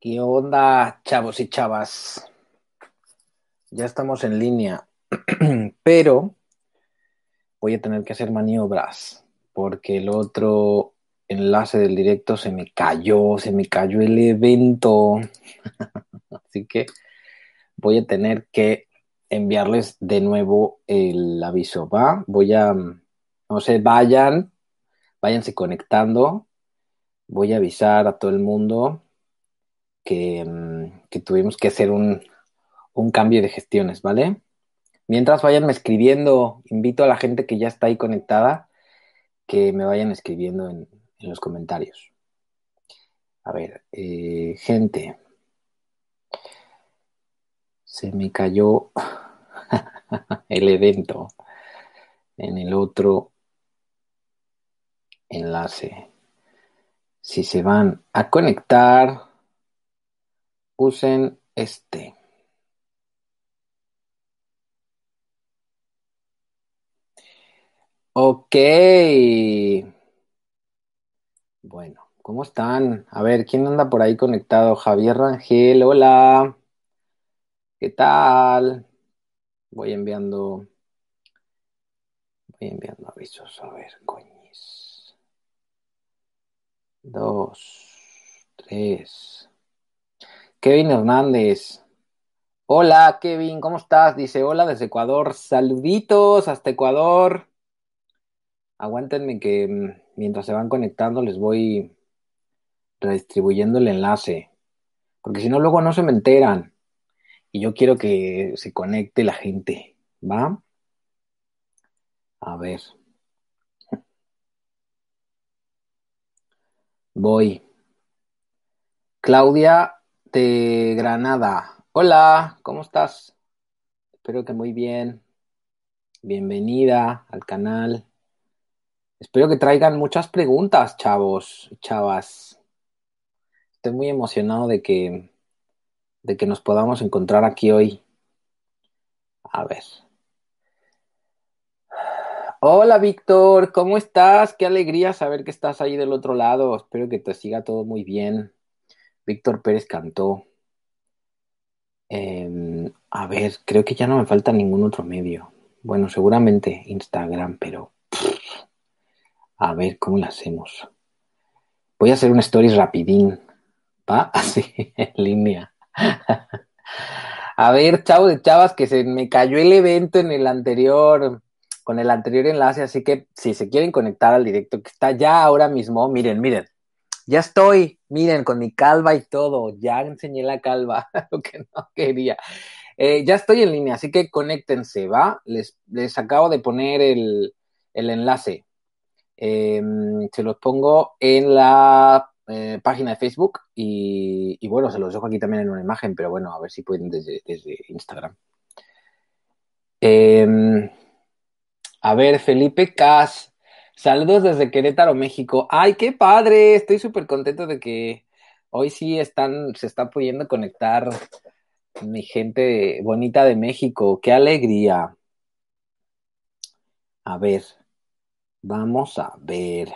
¿Qué onda, chavos y chavas? Ya estamos en línea, pero voy a tener que hacer maniobras porque el otro enlace del directo se me cayó, se me cayó el evento. Así que voy a tener que enviarles de nuevo el aviso, ¿va? Voy a, no sé, vayan, váyanse conectando. Voy a avisar a todo el mundo que, mm, que tuvimos que hacer un, un cambio de gestiones, ¿vale? Mientras vayan escribiendo, invito a la gente que ya está ahí conectada que me vayan escribiendo en, en los comentarios. A ver, eh, gente, se me cayó el evento en el otro enlace. Si se van a conectar, usen este. Ok. Bueno, ¿cómo están? A ver, ¿quién anda por ahí conectado? Javier Rangel, hola. ¿Qué tal? Voy enviando. Voy enviando avisos. A ver, coñis. Dos, tres. Kevin Hernández. Hola, Kevin, ¿cómo estás? Dice, hola desde Ecuador. Saluditos hasta Ecuador. Aguántenme que mm, mientras se van conectando les voy redistribuyendo el enlace. Porque si no, luego no se me enteran. Y yo quiero que se conecte la gente. ¿Va? A ver. Voy. Claudia de Granada. Hola, ¿cómo estás? Espero que muy bien. Bienvenida al canal. Espero que traigan muchas preguntas, chavos, chavas. Estoy muy emocionado de que, de que nos podamos encontrar aquí hoy. A ver. Hola, Víctor, ¿cómo estás? Qué alegría saber que estás ahí del otro lado. Espero que te siga todo muy bien. Víctor Pérez cantó. Eh, a ver, creo que ya no me falta ningún otro medio. Bueno, seguramente Instagram, pero a ver cómo lo hacemos. Voy a hacer un stories rapidín. ¿Va? Así, en línea. a ver, chavo de chavas, que se me cayó el evento en el anterior, con el anterior enlace, así que si se quieren conectar al directo que está ya ahora mismo, miren, miren. Ya estoy, miren, con mi calva y todo. Ya enseñé la calva, lo que no quería. Eh, ya estoy en línea, así que conéctense, ¿va? Les, les acabo de poner el, el enlace. Eh, se los pongo en la eh, página de Facebook y, y, bueno, se los dejo aquí también en una imagen, pero bueno, a ver si pueden desde, desde Instagram. Eh, a ver, Felipe Cas, saludos desde Querétaro, México. ¡Ay, qué padre! Estoy súper contento de que hoy sí están, se está pudiendo conectar mi gente bonita de México. ¡Qué alegría! A ver, Vamos a ver.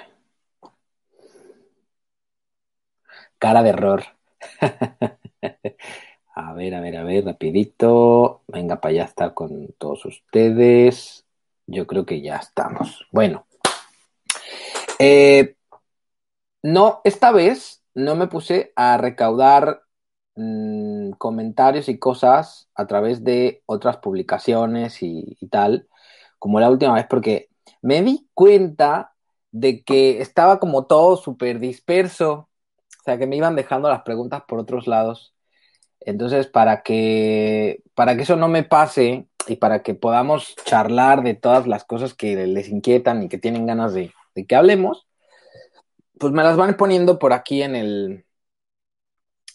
Cara de error. a ver, a ver, a ver, rapidito. Venga para allá estar con todos ustedes. Yo creo que ya estamos. Bueno. Eh, no, esta vez no me puse a recaudar mmm, comentarios y cosas a través de otras publicaciones y, y tal, como la última vez, porque me di cuenta de que estaba como todo súper disperso, o sea, que me iban dejando las preguntas por otros lados. Entonces, para que, para que eso no me pase y para que podamos charlar de todas las cosas que les inquietan y que tienen ganas de, de que hablemos, pues me las van poniendo por aquí en el,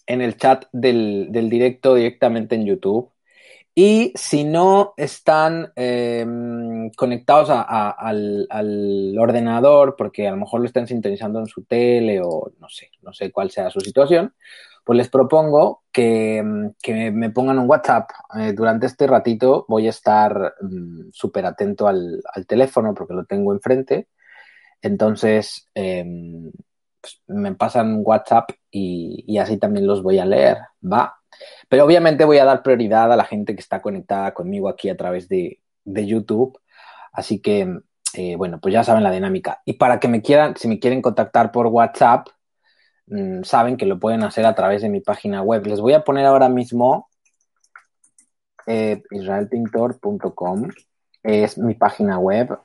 en el chat del, del directo directamente en YouTube. Y si no están eh, conectados al, al, ordenador, porque a lo mejor lo están sintonizando en su tele o no sé, no sé cuál sea su situación, pues les propongo que, que me pongan un WhatsApp. Eh, durante este ratito voy a estar um, súper atento al, al, teléfono porque lo tengo enfrente. Entonces, eh, pues, me pasan WhatsApp y, así también los voy a leer, ¿va? Pero obviamente voy a dar prioridad a la gente que está conectada conmigo aquí a través de, YouTube. Así que, eh, bueno, pues ya saben la dinámica. Y para que me quieran, si me quieren contactar por WhatsApp, mm, saben que lo pueden hacer a través de mi página web. Les voy a poner ahora mismo eh. Es mi página web.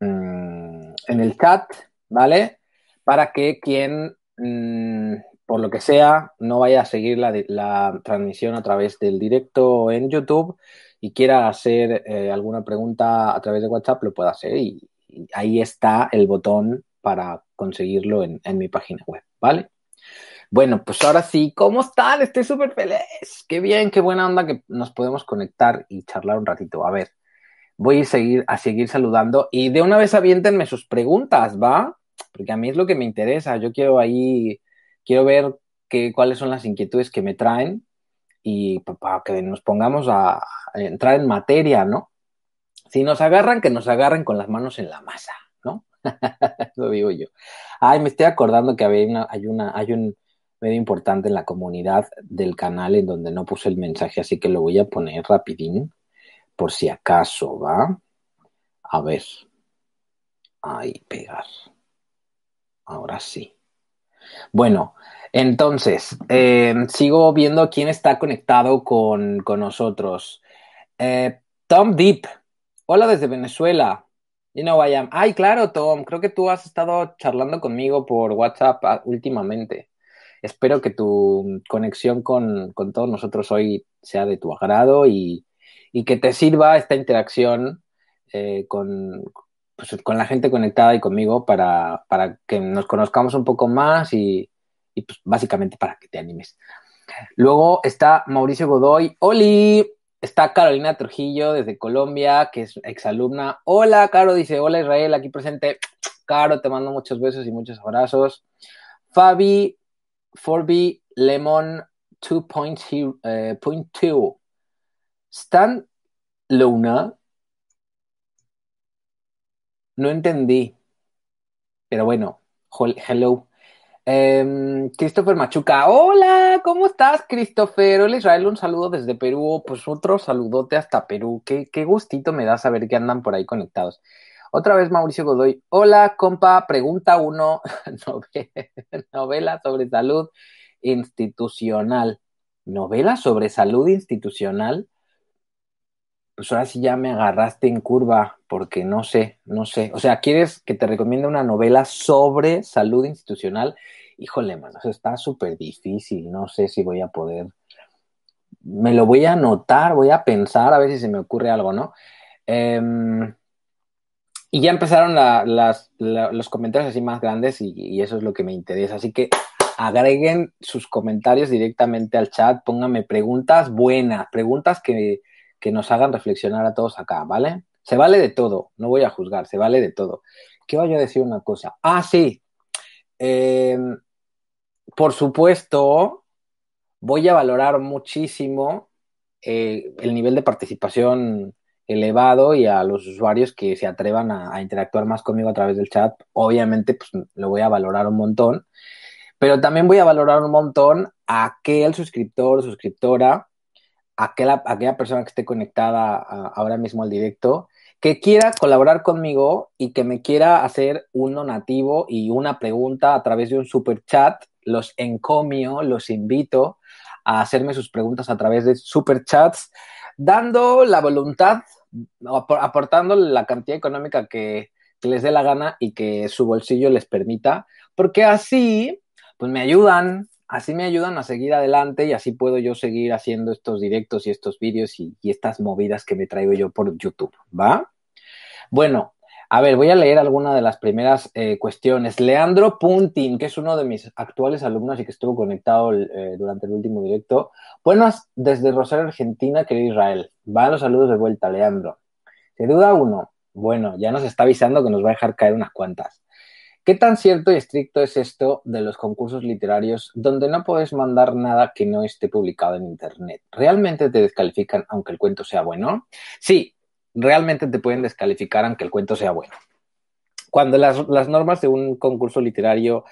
Mm, en el chat, ¿vale? Para que quien, mm, por lo que sea, no vaya a seguir la, transmisión a través del directo en YouTube y quiera hacer eh, alguna pregunta a través de WhatsApp, lo pueda hacer y, ahí está el botón para conseguirlo en, en mi página web, ¿vale? Bueno, pues ahora sí, ¿cómo están? Estoy súper feliz. Qué bien, qué buena onda que nos podemos conectar y charlar un ratito. A ver, voy a seguir, a seguir saludando y de una vez aviéntenme sus preguntas, ¿va? Porque a mí es lo que me interesa. Yo quiero ahí, quiero ver qué, cuáles son las inquietudes que me traen y para que nos pongamos a, entrar en materia, ¿no? Si nos agarran, que nos agarren con las manos en la masa, ¿no? lo digo yo. Ay, me estoy acordando que había una, hay una, hay un, medio importante en la comunidad del canal en donde no puse el mensaje, así que lo voy a poner rapidín por si acaso, ¿va? A ver. Ahí, pegar. Ahora sí. Bueno, entonces, eh, sigo viendo quién está conectado con, nosotros. Eh, Tom Deep. Hola desde Venezuela. You know I am. Ay, claro, Tom. Creo que tú has estado charlando conmigo por WhatsApp ah, últimamente. Espero que tu conexión con, todos nosotros hoy sea de tu agrado y, que te sirva esta interacción eh, con, pues, con la gente conectada y conmigo para, que nos conozcamos un poco más y, pues, básicamente para que te animes. Luego está Mauricio Godoy. ¡Oli! Está Carolina Trujillo desde Colombia, que es exalumna. Hola, Caro, dice, hola Israel, aquí presente. Caro, te mando muchos besos y muchos abrazos. Fabi 4B Lemon 2.2. Stan Luna. No entendí. Pero bueno, hello. Em, Christopher Machuca. Hola, ¿cómo estás, Christopher? Hola, Israel, un saludo desde Perú. Pues otro saludote hasta Perú. Qué gustito me da saber que andan por ahí conectados. Otra vez Mauricio Godoy. Hola, compa, pregunta uno, novela sobre salud institucional. ¿Novela sobre salud institucional? Pues ahora sí ya me agarraste en curva, porque no sé, no sé. O sea, ¿quieres que te recomiende una novela sobre salud institucional? Híjole, mano, eso está súper difícil. No sé si voy a poder. Me lo voy a anotar, voy a pensar a ver si se me ocurre algo, ¿no? Eh, y ya empezaron los comentarios así más grandes y, eso es lo que me interesa. Así que agreguen sus comentarios directamente al chat, pónganme preguntas buenas, preguntas que, nos hagan reflexionar a todos acá, ¿vale? Se vale de todo, no voy a juzgar, se vale de todo. ¿Qué voy a decir una cosa? Ah, sí. Eh, por supuesto, voy a valorar muchísimo eh, el nivel de participación elevado y a los usuarios que se atrevan a, interactuar más conmigo a través del chat, obviamente pues lo voy a valorar un montón, pero también voy a valorar un montón a aquel suscriptor o suscriptora, aquella, aquella persona que esté conectada ahora mismo al directo, que quiera colaborar conmigo y que me quiera hacer un donativo y una pregunta a través de un super chat, los encomio, los invito a hacerme sus preguntas a través de super chats dando la voluntad, aportando la cantidad económica que, les dé la gana y que su bolsillo les permita, porque así, pues me ayudan, así me ayudan a seguir adelante y así puedo yo seguir haciendo estos directos y estos vídeos y, estas movidas que me traigo yo por YouTube, ¿va? Bueno, a ver, voy a leer alguna de las primeras eh, cuestiones. Leandro Puntin, que es uno de mis actuales alumnos y que estuvo conectado eh, durante el último directo. Buenas desde Rosario, Argentina, querido Israel. Van los saludos de vuelta, Leandro. ¿Se duda uno? Bueno, ya nos está avisando que nos va a dejar caer unas cuantas. ¿Qué tan cierto y estricto es esto de los concursos literarios donde no puedes mandar nada que no esté publicado en Internet? ¿Realmente te descalifican aunque el cuento sea bueno? Sí, realmente te pueden descalificar aunque el cuento sea bueno. Cuando las, normas de un concurso literario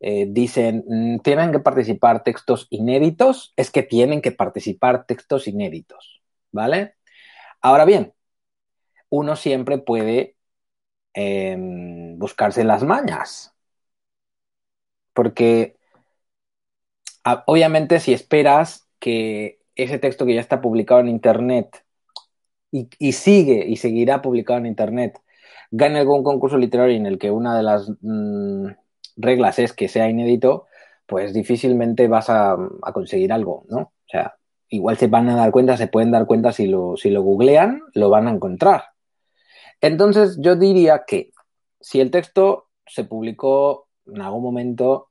eh, dicen, mm, tienen que participar textos inéditos, es que tienen que participar textos inéditos, ¿vale? Ahora bien, uno siempre puede em, buscarse las mañas, porque obviamente si esperas que ese texto que ya está publicado en Internet y, sigue y seguirá publicado en Internet gane algún concurso literario en el que una de las mm, reglas es que sea inédito, pues difícilmente vas a, conseguir algo, ¿no? O sea, igual se van a dar cuenta, se pueden dar cuenta si lo, si lo googlean, lo van a encontrar. Entonces, yo diría que si el texto se publicó en algún momento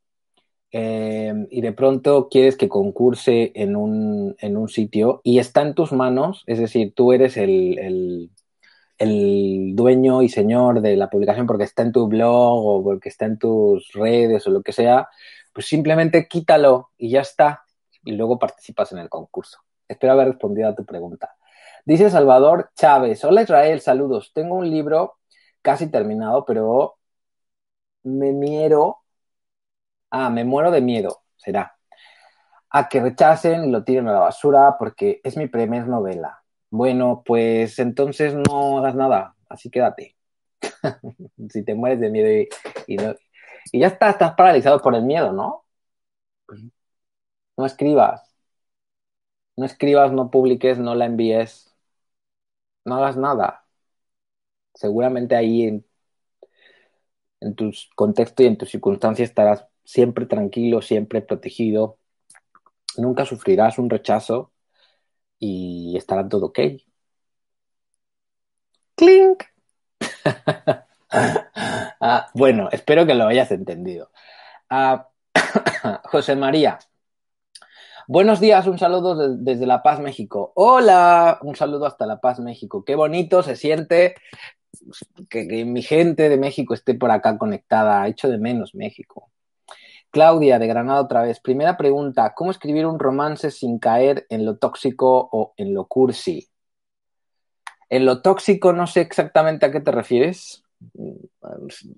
eh, y de pronto quieres que concurse en un, en un, sitio y está en tus manos, es decir, tú eres el, el dueño y señor de la publicación porque está en tu blog o porque está en tus redes o lo que sea, pues simplemente quítalo y ya está. Y luego participas en el concurso. Espero haber respondido a tu pregunta. Dice Salvador Chávez, hola Israel, saludos. Tengo un libro casi terminado, pero me miero. Ah, me muero de miedo, será. A que rechacen y lo tiren a la basura porque es mi primer novela. Bueno, pues entonces no hagas nada, así quédate. si te mueres de miedo y, ya está, estás paralizado por el miedo, ¿no? No escribas. No escribas, no publiques, no la envíes. No hagas nada. Seguramente ahí en, en tu contexto y en tus circunstancias estarás siempre tranquilo, siempre protegido. Nunca sufrirás un rechazo y estará todo ok. ¡Clink! Ah, bueno, espero que lo hayas entendido. Ah, José María. Buenos días, un saludo desde La Paz, México. Hola, un saludo hasta La Paz, México. Qué bonito se siente que, mi gente de México esté por acá conectada. Hecho de menos México. Claudia, de Granada otra vez. Primera pregunta, ¿cómo escribir un romance sin caer en lo tóxico o en lo cursi? En lo tóxico no sé exactamente a qué te refieres.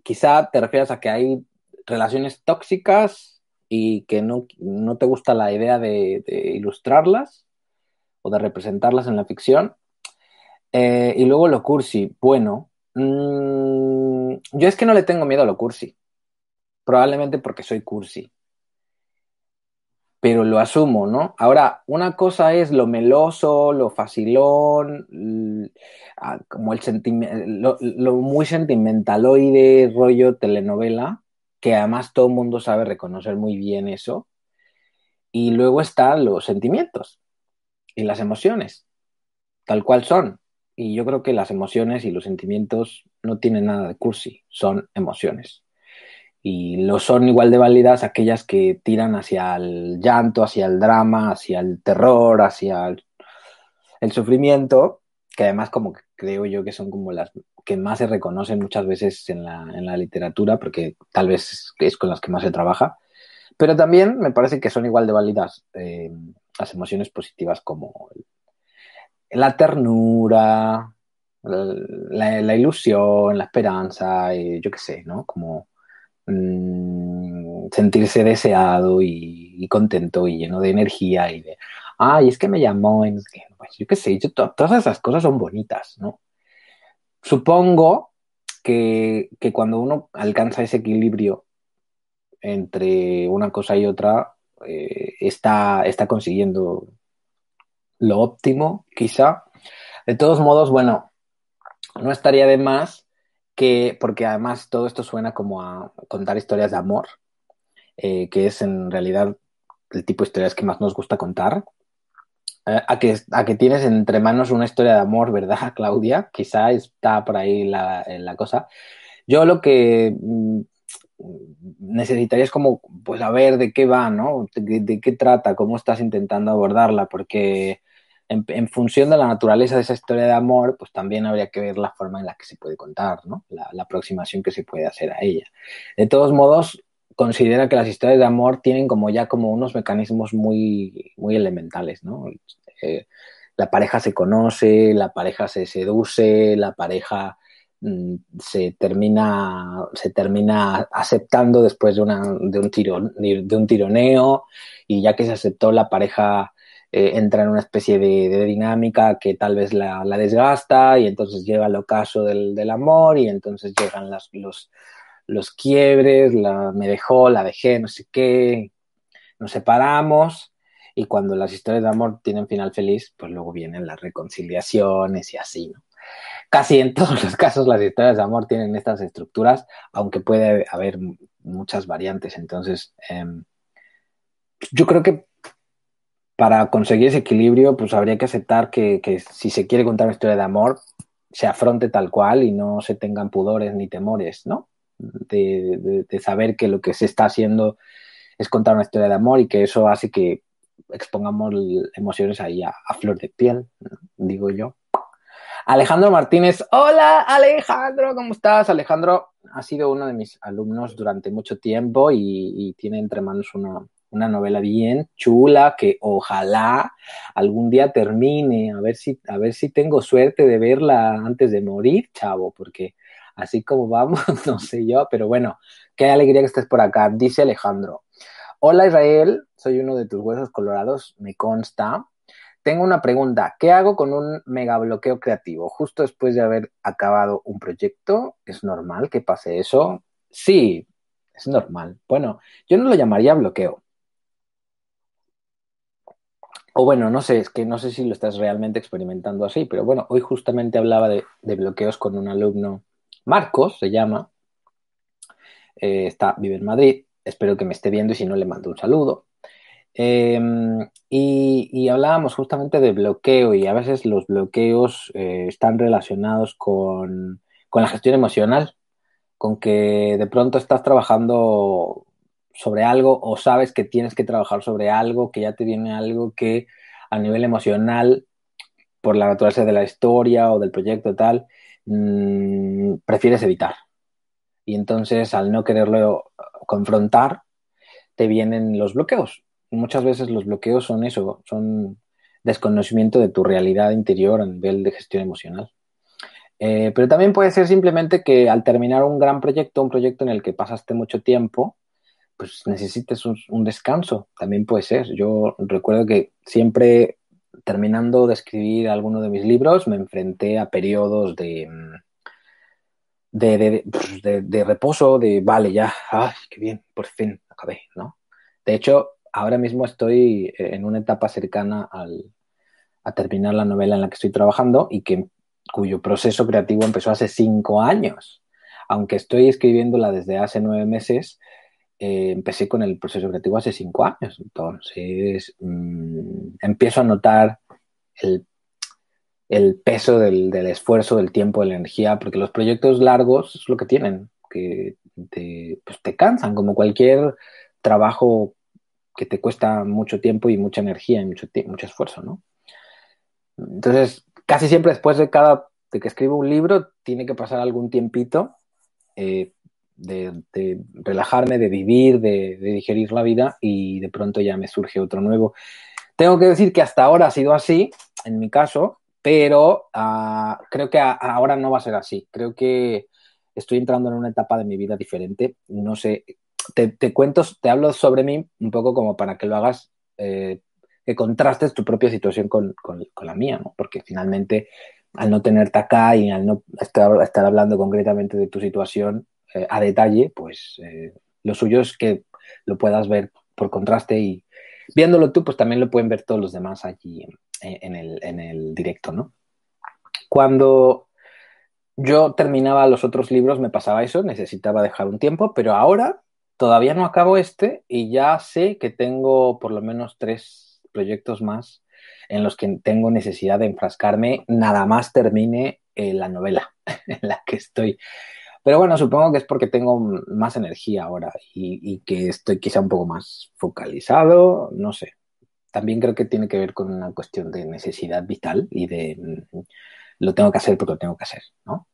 Quizá te refieras a que hay relaciones tóxicas y que no, te gusta la idea de, ilustrarlas o de representarlas en la ficción. Eh, y luego lo cursi. Bueno, mm, yo es que no le tengo miedo a lo cursi probablemente porque soy cursi. Pero lo asumo, ¿no? Ahora, una cosa es lo meloso, lo facilón, ah, como el lo, lo, muy sentimentaloide, rollo telenovela, que además todo el mundo sabe reconocer muy bien eso. Y luego están los sentimientos y las emociones, tal cual son. Y yo creo que las emociones y los sentimientos no tienen nada de cursi, son emociones y lo son igual de válidas aquellas que tiran hacia el llanto, hacia el drama, hacia el terror, hacia el, sufrimiento, que además como que creo yo que son como las que más se reconocen muchas veces en la, en la literatura, porque tal vez es con las que más se trabaja, pero también me parece que son igual de válidas eh, las emociones positivas como la ternura, la, ilusión, la esperanza, y yo qué sé, ¿no? Como Mm, sentirse deseado y, contento y lleno de energía y de, ay, es que me llamó, pues, yo qué sé, todas esas cosas son bonitas, ¿no? Supongo que, cuando uno alcanza ese equilibrio entre una cosa y otra, eh, está, está consiguiendo lo óptimo, quizá. De todos modos, bueno, no estaría de más que, porque además todo esto suena como a contar historias de amor, eh, que es en realidad el tipo de historias que más nos gusta contar. Eh, a, que, a que tienes entre manos una historia de amor, ¿verdad, Claudia? Quizá está por ahí la, la cosa. Yo lo que mm, necesitaría es como, pues a ver de qué va, ¿no? de, qué trata, cómo estás intentando abordarla, porque en, función de la naturaleza de esa historia de amor, pues también habría que ver la forma en la que se puede contar, ¿no? La, aproximación que se puede hacer a ella. De todos modos, considera que las historias de amor tienen como ya como unos mecanismos muy, muy elementales, ¿no? Eh, la pareja se conoce, la pareja se seduce, la pareja mm, se termina, se termina aceptando después de, una, de, un tiro, de un tironeo y ya que se aceptó la pareja eh, entra en una especie de, dinámica que tal vez la, desgasta y entonces llega el ocaso del, del amor y entonces llegan las, los, los quiebres, la, me dejó, la dejé, no sé qué, nos separamos y cuando las historias de amor tienen final feliz, pues luego vienen las reconciliaciones y así, ¿no? Casi en todos los casos las historias de amor tienen estas estructuras, aunque puede haber muchas variantes. Entonces, em, yo creo que para conseguir ese equilibrio, pues habría que aceptar que, que, si se quiere contar una historia de amor, se afronte tal cual y no se tengan pudores ni temores, ¿no? De, saber que lo que se está haciendo es contar una historia de amor y que eso hace que expongamos emociones ahí a, flor de piel, digo yo. Alejandro Martínez, hola Alejandro, ¿cómo estás? Alejandro ha sido uno de mis alumnos durante mucho tiempo y, y tiene entre manos una, una novela bien chula que ojalá algún día termine, a ver si, a ver si tengo suerte de verla antes de morir, chavo, porque así como vamos, no sé yo, pero bueno, qué alegría que estés por acá, dice Alejandro. Hola Israel, soy uno de tus huesos colorados, me consta. Tengo una pregunta, ¿qué hago con un mega bloqueo creativo? Justo después de haber acabado un proyecto, ¿es normal que pase eso? Sí, es normal. Bueno, yo no lo llamaría bloqueo, o bueno, no sé, es que no sé si lo estás realmente experimentando así, pero bueno, hoy justamente hablaba de, bloqueos con un alumno, Marcos se llama, eh, está, vive en Madrid, espero que me esté viendo y si no le mando un saludo. Em, y, hablábamos justamente de bloqueo y a veces los bloqueos eh, están relacionados con, con la gestión emocional, con que de pronto estás trabajando sobre algo o sabes que tienes que trabajar sobre algo, que ya te viene algo que a nivel emocional, por la naturaleza de la historia o del proyecto tal, mmm, prefieres evitar. Y entonces al no quererlo confrontar, te vienen los bloqueos. Muchas veces los bloqueos son eso, son desconocimiento de tu realidad interior a nivel de gestión emocional. Eh, pero también puede ser simplemente que al terminar un gran proyecto, un proyecto en el que pasaste mucho tiempo, pues necesites un, descanso, también puede ser. Yo recuerdo que siempre terminando de escribir alguno de mis libros me enfrenté a periodos de, mm, pues, de, de, reposo, de vale, ya, ay, qué bien, por fin acabé, ¿no? De hecho, ahora mismo estoy en una etapa cercana al, a terminar la novela en la que estoy trabajando y que, cuyo proceso creativo empezó hace cinco años. Aunque estoy escribiéndola desde hace nueve meses, eh, empecé con el proceso creativo hace cinco años, entonces mm, empiezo a notar el, peso del, esfuerzo, del tiempo, de la energía, porque los proyectos largos es lo que tienen, que te, pues te cansan, como cualquier trabajo que te cuesta mucho tiempo y mucha energía y mucho, mucho esfuerzo, ¿no? Entonces, casi siempre después de cada de que escribo un libro, tiene que pasar algún tiempito eh, de, relajarme, de vivir, de, digerir la vida y de pronto ya me surge otro nuevo. Tengo que decir que hasta ahora ha sido así, en mi caso, pero uh, creo que ahora no va a ser así. Creo que estoy entrando en una etapa de mi vida diferente. No sé, te, te cuento, te hablo sobre mí un poco como para que lo hagas, eh, que contrastes tu propia situación con, la mía, ¿no? Porque finalmente al no tenerte acá y al no estar hablando concretamente de tu situación, eh, a detalle, pues eh, lo suyo es que lo puedas ver por contraste y viéndolo tú, pues también lo pueden ver todos los demás allí en, el, directo, ¿no? Cuando yo terminaba los otros libros me pasaba eso, necesitaba dejar un tiempo, pero ahora todavía no acabo este y ya sé que tengo por lo menos tres proyectos más en los que tengo necesidad de enfrascarme nada más termine eh, la novela en la que estoy. Pero bueno, supongo que es porque tengo más energía ahora y, que estoy quizá un poco más focalizado, no sé. También creo que tiene que ver con una cuestión de necesidad vital y de mm, lo tengo que hacer porque lo tengo que hacer, ¿no?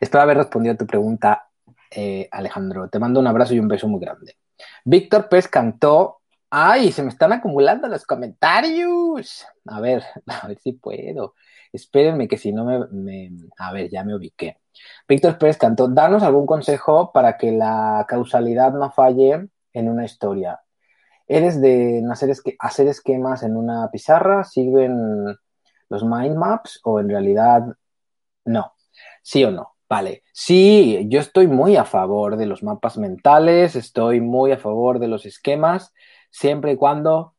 Espero haber respondido a tu pregunta, eh, Alejandro. Te mando un abrazo y un beso muy grande. Víctor Pez cantó. ¡Ay! Se me están acumulando los comentarios. A ver, a ver si puedo. Espérenme que si no me. A ver, ya me ubiqué. Víctor Pérez Cantó, danos algún consejo para que la causalidad no falle en una historia. ¿Eres de hacer, hacer esquemas en una pizarra? ¿Sirven los mind maps o en realidad no? ¿Sí o no? Vale, sí, yo estoy muy a favor de los mapas mentales, estoy muy a favor de los esquemas, siempre y cuando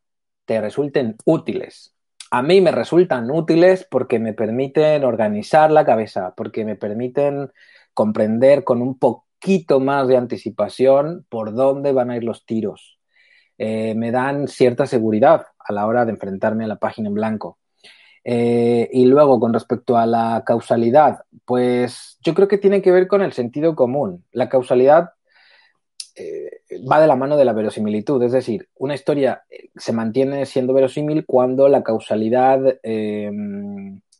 te resulten útiles. A mí me resultan útiles porque me permiten organizar la cabeza, porque me permiten comprender con un poquito más de anticipación por dónde van a ir los tiros. Eh, me dan cierta seguridad a la hora de enfrentarme a la página en blanco. Eh, y luego, con respecto a la causalidad, pues yo creo que tiene que ver con el sentido común. La causalidad eh, va de la mano de la verosimilitud, es decir, una historia eh, se mantiene siendo verosímil cuando la causalidad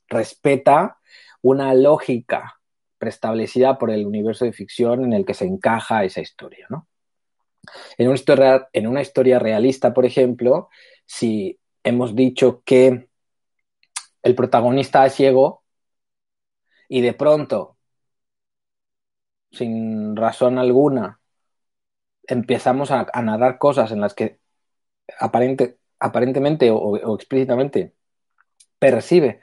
respeta una lógica preestablecida por el universo de ficción en el que se encaja esa historia, ¿no? Historia, en una historia realista, por ejemplo, si hemos dicho que el protagonista es ciego y de pronto, sin razón alguna, empezamos a, narrar cosas en las que aparente, aparentemente o, explícitamente percibe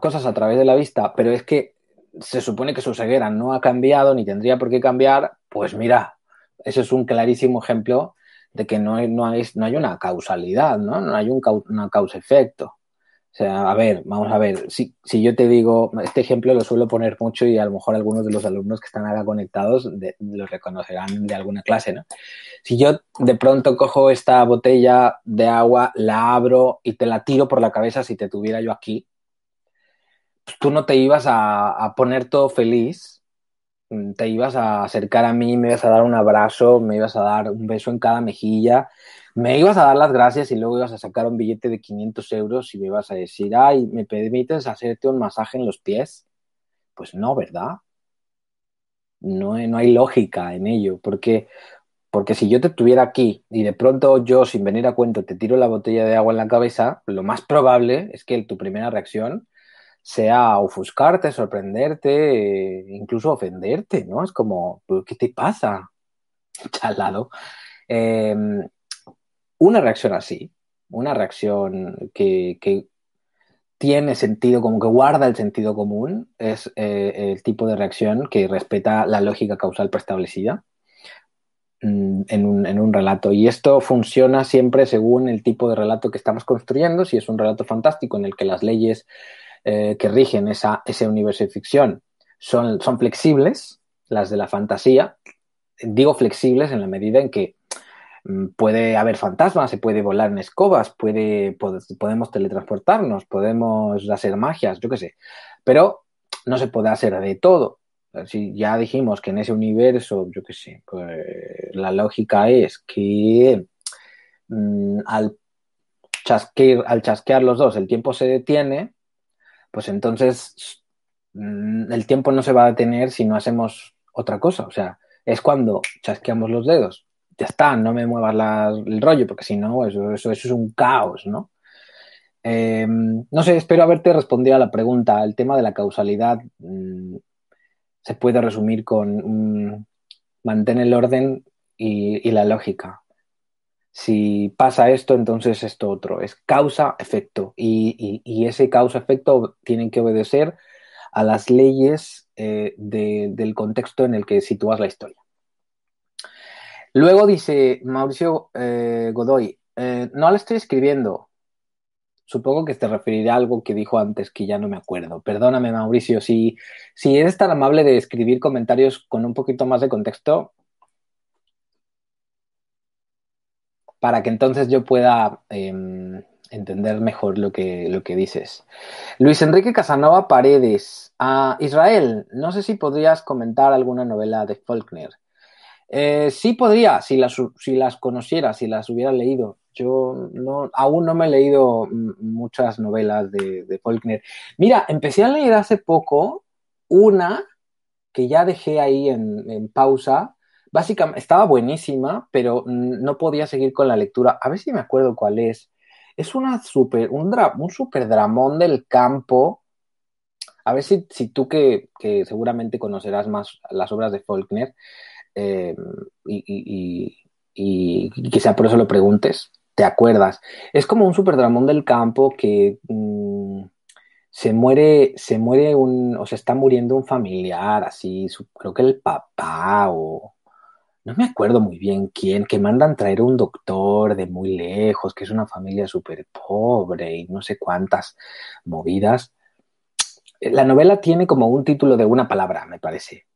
cosas a través de la vista, pero es que se supone que su ceguera no ha cambiado ni tendría por qué cambiar, pues mira, ese es un clarísimo ejemplo de que no hay, no hay, no hay una causalidad, ¿no? No hay un una causa-efecto. O sea, a ver, vamos a ver, si, si, yo te digo, este ejemplo lo suelo poner mucho y a lo mejor algunos de los alumnos que están acá conectados los reconocerán de alguna clase, ¿no? Si yo de pronto cojo esta botella de agua, la abro y te la tiro por la cabeza si te tuviera yo aquí, pues tú no te ibas a, a poner todo feliz, te ibas a acercar a mí, me ibas a dar un abrazo, me ibas a dar un beso en cada mejilla me ibas a dar las gracias y luego ibas a sacar un billete de 500 euros y me ibas a decir, ay, ¿me permites hacerte un masaje en los pies? Pues no, ¿verdad? No, no hay lógica en ello, porque, porque si yo te tuviera aquí y de pronto yo, sin venir a cuento, te tiro la botella de agua en la cabeza, lo más probable es que tu primera reacción sea ofuscarte, sorprenderte, incluso ofenderte, ¿no? Es como, ¿qué te pasa? Chalado. Eh, una reacción así, una reacción que, tiene sentido, como que guarda el sentido común, es eh, el tipo de reacción que respeta la lógica causal preestablecida mm, en un, relato. Y esto funciona siempre según el tipo de relato que estamos construyendo. Si es un relato fantástico en el que las leyes eh, que rigen ese universo de ficción son, flexibles, las de la fantasía, digo flexibles en la medida en que puede haber fantasmas, se puede volar en escobas, puede, podemos teletransportarnos, podemos hacer magias, yo qué sé. Pero no se puede hacer de todo. Si ya dijimos que en ese universo, yo qué sé, pues la lógica es que mm, al, chasquear, al chasquear los dos el tiempo se detiene, pues entonces mm, el tiempo no se va a detener si no hacemos otra cosa. O sea, es cuando chasqueamos los dedos ya está, no me muevas el rollo, porque si no, eso, eso, es un caos, ¿no? Em, no sé, espero haberte respondido a la pregunta. El tema de la causalidad mm, se puede resumir con mm, mantén el orden y, la lógica. Si pasa esto, entonces esto otro. Es causa-efecto. Y, ese causa-efecto tienen que obedecer a las leyes eh, del contexto en el que sitúas la historia. Luego dice Mauricio eh, Godoy, eh, no le estoy escribiendo. Supongo que te referirá a algo que dijo antes que ya no me acuerdo. Perdóname, Mauricio. Si, si eres tan amable de escribir comentarios con un poquito más de contexto, para que entonces yo pueda em, entender mejor lo que, lo que dices. Luis Enrique Casanova Paredes. A Israel, no sé si podrías comentar alguna novela de Faulkner. Eh, sí podría, si las, si las conociera, si las hubiera leído. Yo no, aún no me he leído muchas novelas de, Faulkner. Mira, empecé a leer hace poco una que ya dejé ahí en, pausa. Básicamente, estaba buenísima, pero no podía seguir con la lectura. A ver si me acuerdo cuál es. Es una super, un, un super dramón del campo A ver si, si tú que, que, seguramente conocerás más las obras de Faulkner eh, y, quizá por eso lo preguntes, te acuerdas. Es como un superdramón del campo que mmm, se muere, se muere un, o se está muriendo un familiar, así, su, creo que el papá o no me acuerdo muy bien quién, que mandan traer un doctor de muy lejos, que es una familia súper pobre y no sé cuántas movidas. La novela tiene como un título de una palabra, me parece.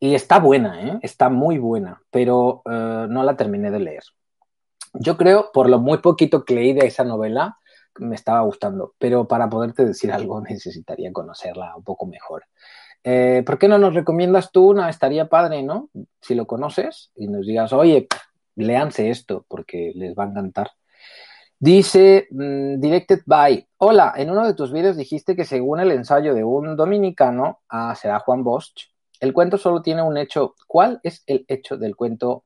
Y está buena, ¿eh? está muy buena, pero uh, no la terminé de leer. Yo creo, por lo muy poquito que leí de esa novela, me estaba gustando, pero para poderte decir algo necesitaría conocerla un poco mejor. Eh, ¿Por qué no nos recomiendas tú una? Estaría padre, ¿no? Si lo conoces y nos digas, oye, léanse esto porque les va a encantar. Dice mm, Directed by, hola, en uno de tus vídeos dijiste que según el ensayo de un dominicano, ah, será Juan Bosch, el cuento solo tiene un hecho. ¿Cuál es el hecho del cuento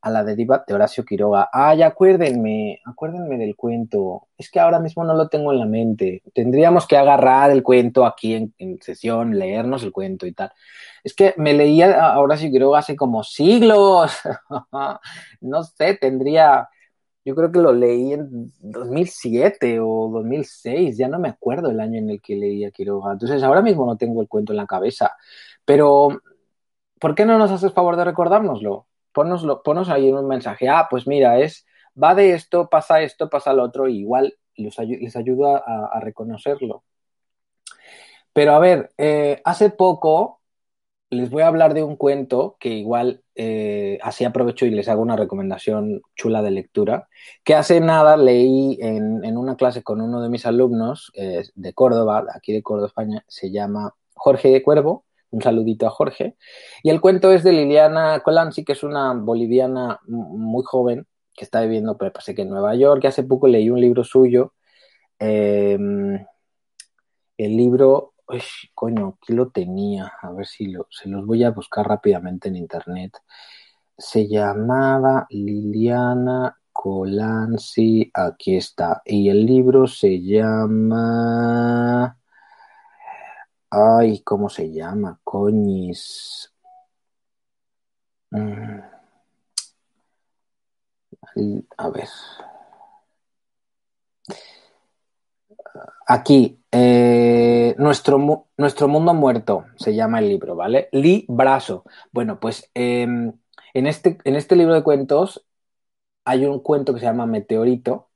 a la deriva de Horacio Quiroga? Ay, acuérdenme, acuérdenme del cuento. Es que ahora mismo no lo tengo en la mente. Tendríamos que agarrar el cuento aquí en, sesión, leernos el cuento y tal. Es que me leía a Horacio Quiroga hace como siglos. no sé, tendría yo creo que lo leí en 2007 o 2006, ya no me acuerdo el año en el que leí a Quiroga. Entonces ahora mismo no tengo el cuento en la cabeza. Pero, ¿por qué no nos haces favor de recordárnoslo? Ponoslo, ponos ahí en un mensaje. Ah, pues mira, es, va de esto, pasa esto, pasa lo otro, y igual les, ayuda a, reconocerlo. Pero a ver, eh, hace poco les voy a hablar de un cuento que igual eh, así aprovecho y les hago una recomendación chula de lectura, que hace nada leí en, en una clase con uno de mis alumnos eh, de Córdoba, aquí de Córdoba, España, se llama Jorge de Cuervo, un saludito a Jorge, y el cuento es de Liliana Colanzi, que es una boliviana muy joven, que está viviendo, pero parece que en Nueva York, que hace poco leí un libro suyo, eh, el libro Uy, coño, aquí lo tenía. A ver si lo, se los voy a buscar rápidamente en internet. Se llamaba Liliana Colanzi. Aquí está. Y el libro se llama. Ay, ¿cómo se llama? Coñis. Mm. A ver. Aquí, eh, nuestro, nuestro mundo muerto se llama el libro, ¿vale? Librazo. Bueno, pues eh, en, este, en este libro de cuentos hay un cuento que se llama Meteorito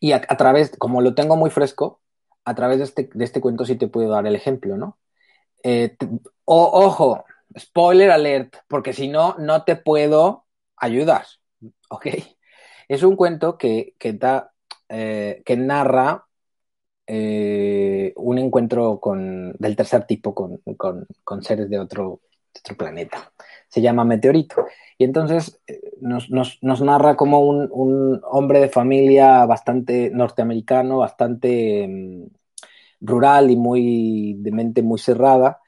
y a través, como lo tengo muy fresco, a través de este, de este cuento sí te puedo dar el ejemplo, ¿no? Eh, ojo, spoiler alert, porque si no, no te puedo ayudar, ¿ok? Es un cuento que, que, da, eh, que narra eh, un encuentro con, del tercer tipo con, con, con seres de otro, de otro, planeta. Se llama Meteorito. Y entonces eh, nos, nos, nos, narra como un, un, hombre de familia bastante norteamericano, bastante um, rural y muy de mente muy cerrada,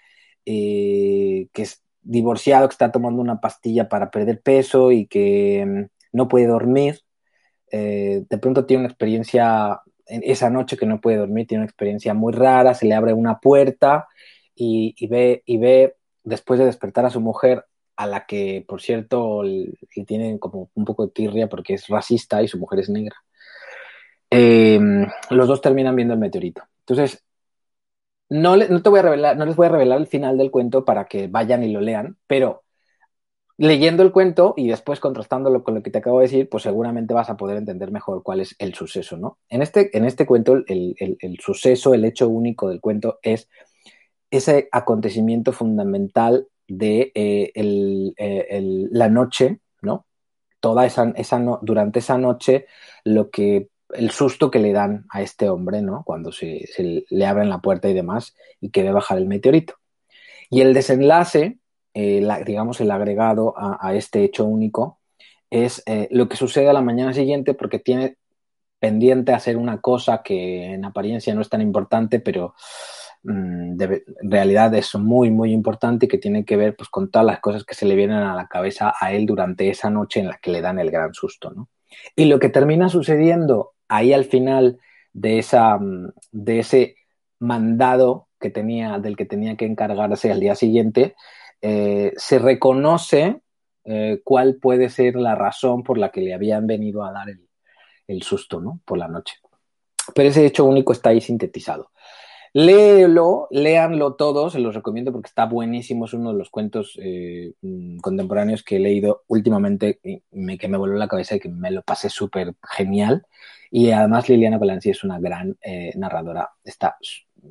eh, que es divorciado, que está tomando una pastilla para perder peso y que um, no puede dormir. Eh, de pronto tiene una experiencia esa noche que no puede dormir, tiene una experiencia muy rara, se le abre una puerta y, ve, y ve, después de despertar a su mujer, a la que, por cierto, le, tienen como un poco de tirria porque es racista y su mujer es negra, eh, los dos terminan viendo el meteorito. Entonces, no, no, te voy a revelar, no les voy a revelar el final del cuento para que vayan y lo lean, pero leyendo el cuento y después contrastándolo con lo que te acabo de decir, pues seguramente vas a poder entender mejor cuál es el suceso, ¿no? En este, en este cuento, el, el, el suceso, el hecho único del cuento es ese acontecimiento fundamental de eh, el, la noche, ¿no? Toda esa, esa durante esa noche, lo que el susto que le dan a este hombre, ¿no? Cuando se, le abren la puerta y demás y que ve bajar el meteorito. Y el desenlace, eh, digamos, el agregado a, a, este hecho único es eh, lo que sucede a la mañana siguiente porque tiene pendiente hacer una cosa que en apariencia no es tan importante, pero de, en realidad es muy, muy importante y que tiene que ver pues, con todas las cosas que se le vienen a la cabeza a él durante esa noche en la que le dan el gran susto. ¿no? Y lo que termina sucediendo ahí al final de, esa, de ese mandado que tenía, del que tenía que encargarse al día siguiente, eh, se reconoce eh, cuál puede ser la razón por la que le habían venido a dar el, el susto, ¿no? Por la noche. Pero ese hecho único está ahí sintetizado. Léelo, léanlo todos, se los recomiendo porque está buenísimo, es uno de los cuentos eh, mm, contemporáneos que he leído últimamente y que me voló la cabeza y que me lo pasé súper genial. Y además Liliana Balanci es una gran eh, narradora, está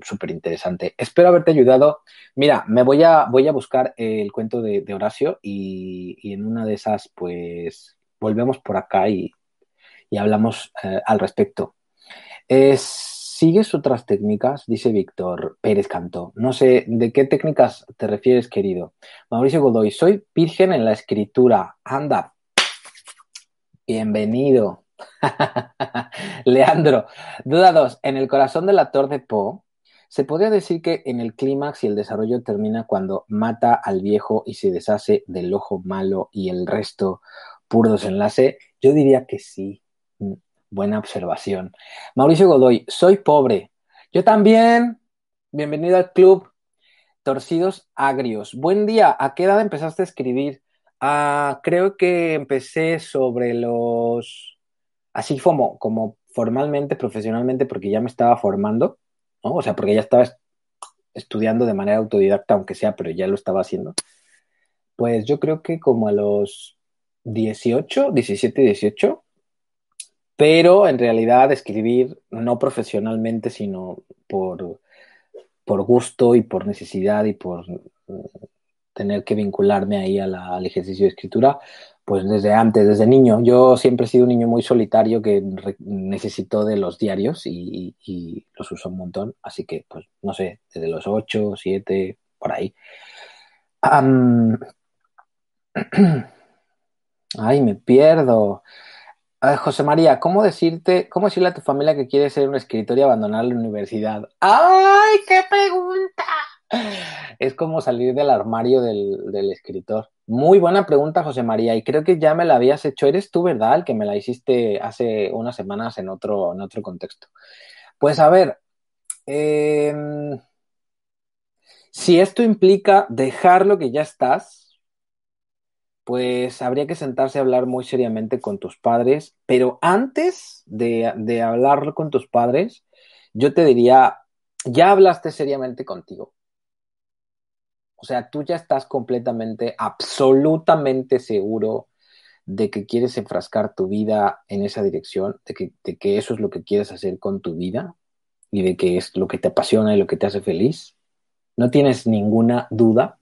súper interesante. Espero haberte ayudado. Mira, me voy a, voy a buscar el cuento de, Horacio y, en una de esas, pues, volvemos por acá y, y hablamos eh, al respecto. Es ¿Sigues otras técnicas? Dice Víctor Pérez Cantó. No sé de qué técnicas te refieres, querido. Mauricio Godoy, soy virgen en la escritura. Anda. Bienvenido. Leandro, duda dos. En el corazón del actor de Poe, ¿se podría decir que en el clímax y el desarrollo termina cuando mata al viejo y se deshace del ojo malo y el resto puro desenlace? Yo diría que sí. Buena observación. Mauricio Godoy, soy pobre. Yo también. Bienvenido al club. Torcidos Agrios. Buen día. ¿A qué edad empezaste a escribir? Ah, creo que empecé sobre los. Así como, como formalmente, profesionalmente, porque ya me estaba formando, ¿no? O sea, porque ya estaba estudiando de manera autodidacta, aunque sea, pero ya lo estaba haciendo. Pues yo creo que como a los 18, 17, 18, pero en realidad escribir no profesionalmente, sino por, por gusto y por necesidad y por mm, tener que vincularme ahí al ejercicio de escritura, pues desde antes, desde niño. Yo siempre he sido un niño muy solitario que necesito de los diarios y, los uso un montón, así que, pues, no sé, desde los ocho, siete, por ahí. Ay, me pierdo. José María, ¿cómo decirte, cómo decirle a tu familia que quieres ser un escritor y abandonar la universidad? ¡Ay, qué pregunta! Es como salir del armario del, escritor. Muy buena pregunta, José María, y creo que ya me la habías hecho. Eres tú, ¿verdad? El que me la hiciste hace unas semanas en otro, contexto. Pues a ver, em, si esto implica dejar lo que ya estás, pues habría que sentarse a hablar muy seriamente con tus padres, pero antes de, de hablar con tus padres, yo te diría, ya hablaste seriamente contigo. O sea, tú ya estás completamente, absolutamente seguro de que quieres enfrascar tu vida en esa dirección, de que, de que, eso es lo que quieres hacer con tu vida y de que es lo que te apasiona y lo que te hace feliz. No tienes ninguna duda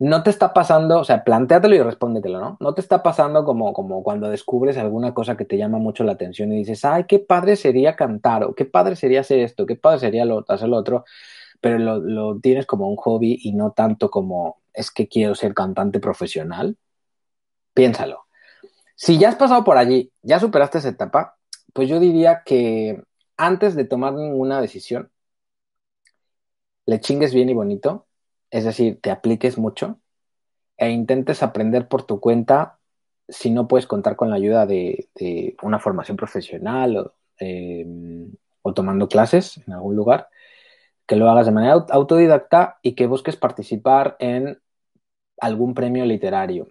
no te está pasando, o sea, plantéatelo y respóndetelo, ¿no? No te está pasando como, como cuando descubres alguna cosa que te llama mucho la atención y dices, ay, qué padre sería cantar, o qué padre sería hacer esto, qué padre sería lo, hacer lo otro, pero lo, lo tienes como un hobby y no tanto como es que quiero ser cantante profesional. Piénsalo. Si ya has pasado por allí, ya superaste esa etapa, pues yo diría que antes de tomar ninguna decisión, le chingues bien y bonito es decir, te apliques mucho e intentes aprender por tu cuenta si no puedes contar con la ayuda de, una formación profesional em, o, tomando clases en algún lugar, que lo hagas de manera autodidacta y que busques participar en algún premio literario.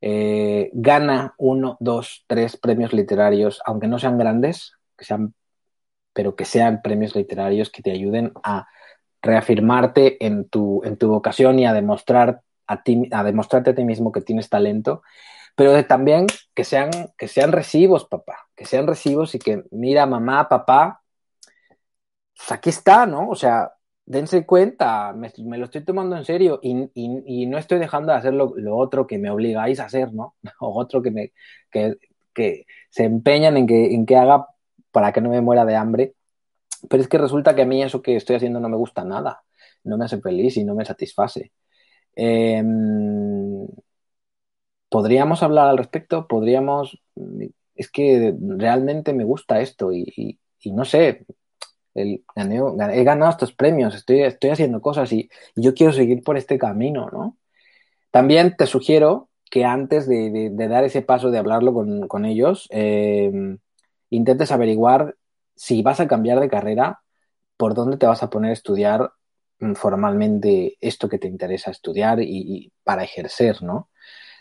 Eh, gana uno, dos, tres premios literarios, aunque no sean grandes, que sean, pero que sean premios literarios que te ayuden a reafirmarte en tu, en tu vocación y a demostrar a ti, a demostrarte a ti mismo que tienes talento, pero también que sean, que sean recibos, papá, que sean recibos y que, mira, mamá, papá, pues aquí está, ¿no? O sea, dense cuenta, me, lo estoy tomando en serio y, no estoy dejando de hacer lo, otro que me obligáis a hacer, ¿no? O otro que me, que, que se empeñan en que, en que haga para que no me muera de hambre pero es que resulta que a mí eso que estoy haciendo no me gusta nada, no me hace feliz y no me satisface. Em, ¿Podríamos hablar al respecto? ¿Podríamos...? Es que realmente me gusta esto y, no sé, he ganado estos premios, estoy, estoy haciendo cosas y, yo quiero seguir por este camino, ¿no? También te sugiero que antes de, dar ese paso de hablarlo con, ellos, em, intentes averiguar si vas a cambiar de carrera, por dónde te vas a poner a estudiar formalmente esto que te interesa estudiar y, para ejercer, ¿no?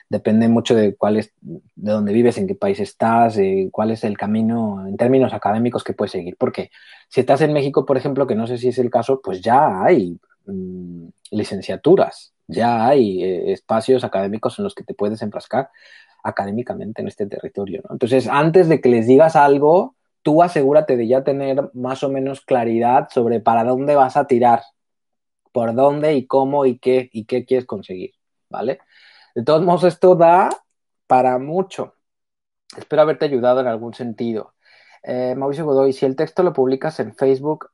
Depende mucho de cuál es, de dónde vives, en qué país estás, cuál es el camino en términos académicos que puedes seguir. Porque si estás en México, por ejemplo, que no sé si es el caso, pues ya hay mm, licenciaturas, ya hay eh, espacios académicos en los que te puedes enfrascar académicamente en este territorio. Entonces, antes de que les digas algo, tú asegúrate de ya tener más o menos claridad sobre para dónde vas a tirar, por dónde y cómo y qué y qué quieres conseguir, ¿vale? De todos modos, esto da para mucho. Espero haberte ayudado en algún sentido. Eh, Mauricio Godoy, si el texto lo publicas en Facebook,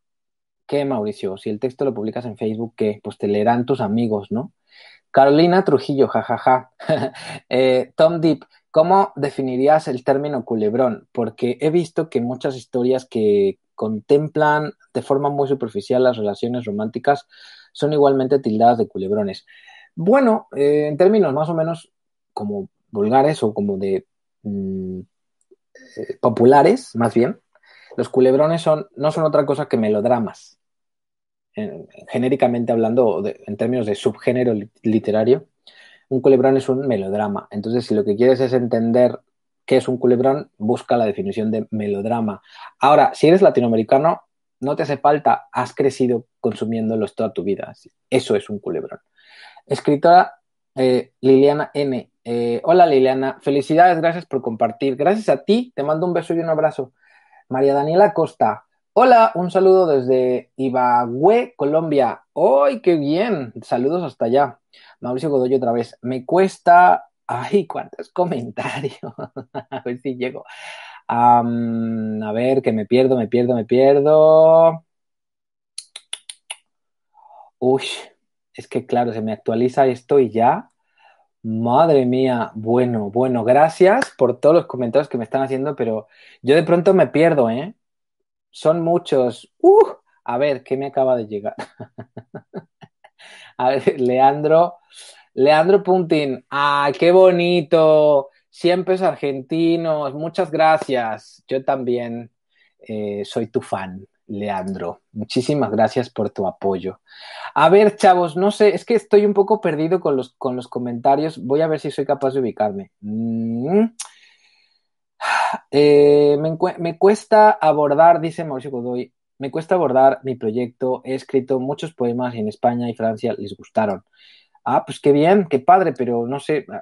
¿qué, Mauricio? Si el texto lo publicas en Facebook, ¿qué? Pues te leerán tus amigos, ¿no? Carolina Trujillo, jajaja. Eh, Tom Deep, ¿cómo definirías el término culebrón? Porque he visto que muchas historias que contemplan de forma muy superficial las relaciones románticas son igualmente tildadas de culebrones. Bueno, eh, en términos más o menos como vulgares o como de mm, eh, populares, más bien, los culebrones no son otra cosa que melodramas genéricamente hablando, en términos de subgénero literario, un culebrón es un melodrama. Entonces, si lo que quieres es entender qué es un culebrón, busca la definición de melodrama. Ahora, si eres latinoamericano, no te hace falta, has crecido consumiéndolos toda tu vida. Eso es un culebrón. Escritora eh, Liliana N. Eh, hola Liliana, felicidades, gracias por compartir. Gracias a ti, te mando un beso y un abrazo. María Daniela Costa, Hola, un saludo desde Ibagüe, Colombia. ¡Ay, qué bien! Saludos hasta allá. Mauricio Godoy otra vez. Me cuesta. ¡Ay, cuántos comentarios! a ver si llego. a ver, que me pierdo, me pierdo, me pierdo. Uy, es que claro, se me actualiza esto y ya. Madre mía, bueno, bueno, gracias por todos los comentarios que me están haciendo, pero yo de pronto me pierdo, ¿eh? Son muchos. Uh, a ver, ¿qué me acaba de llegar? a ver, Leandro, Leandro Puntin. ¡Ah, qué bonito! Siempre es argentinos. Muchas gracias. Yo también eh, soy tu fan, Leandro. Muchísimas gracias por tu apoyo. A ver, chavos, no sé, es que estoy un poco perdido con los, con los comentarios. Voy a ver si soy capaz de ubicarme. Mm. Eh, me, cuesta abordar, dice Mauricio Godoy, me cuesta abordar mi proyecto. He escrito muchos poemas y en España y Francia les gustaron. Ah, pues qué bien, qué padre, pero no sé, ah,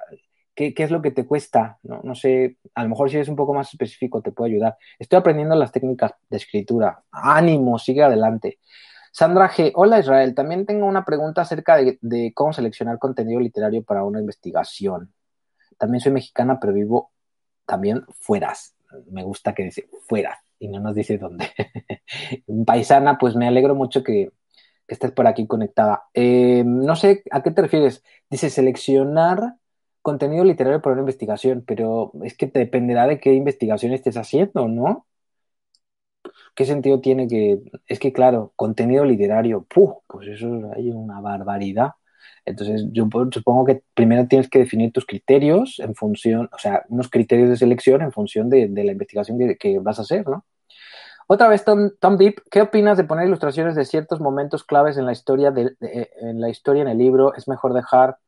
¿qué, es lo que te cuesta? No, sé, a lo mejor si eres un poco más específico te puedo ayudar. Estoy aprendiendo las técnicas de escritura. Ánimo, sigue adelante. Sandra G. Hola Israel, también tengo una pregunta acerca de cómo seleccionar contenido literario para una investigación. También soy mexicana, pero vivo también fueras. Me gusta que dice fuera y no nos dice dónde. Paisana, pues me alegro mucho que, estés por aquí conectada. Eh, no sé a qué te refieres. Dice seleccionar contenido literario para una investigación, pero es que dependerá de qué investigación estés haciendo, ¿no? ¿Qué sentido tiene que.? Es que, claro, contenido literario. Pues eso hay una barbaridad. Entonces, yo supongo que primero tienes que definir tus criterios en función, o sea, unos criterios de selección en función de, la investigación que, vas a hacer, ¿no? Otra vez, Tom, Deep, ¿qué opinas de poner ilustraciones de ciertos momentos claves en la historia, de, en la historia en el libro? Es mejor dejar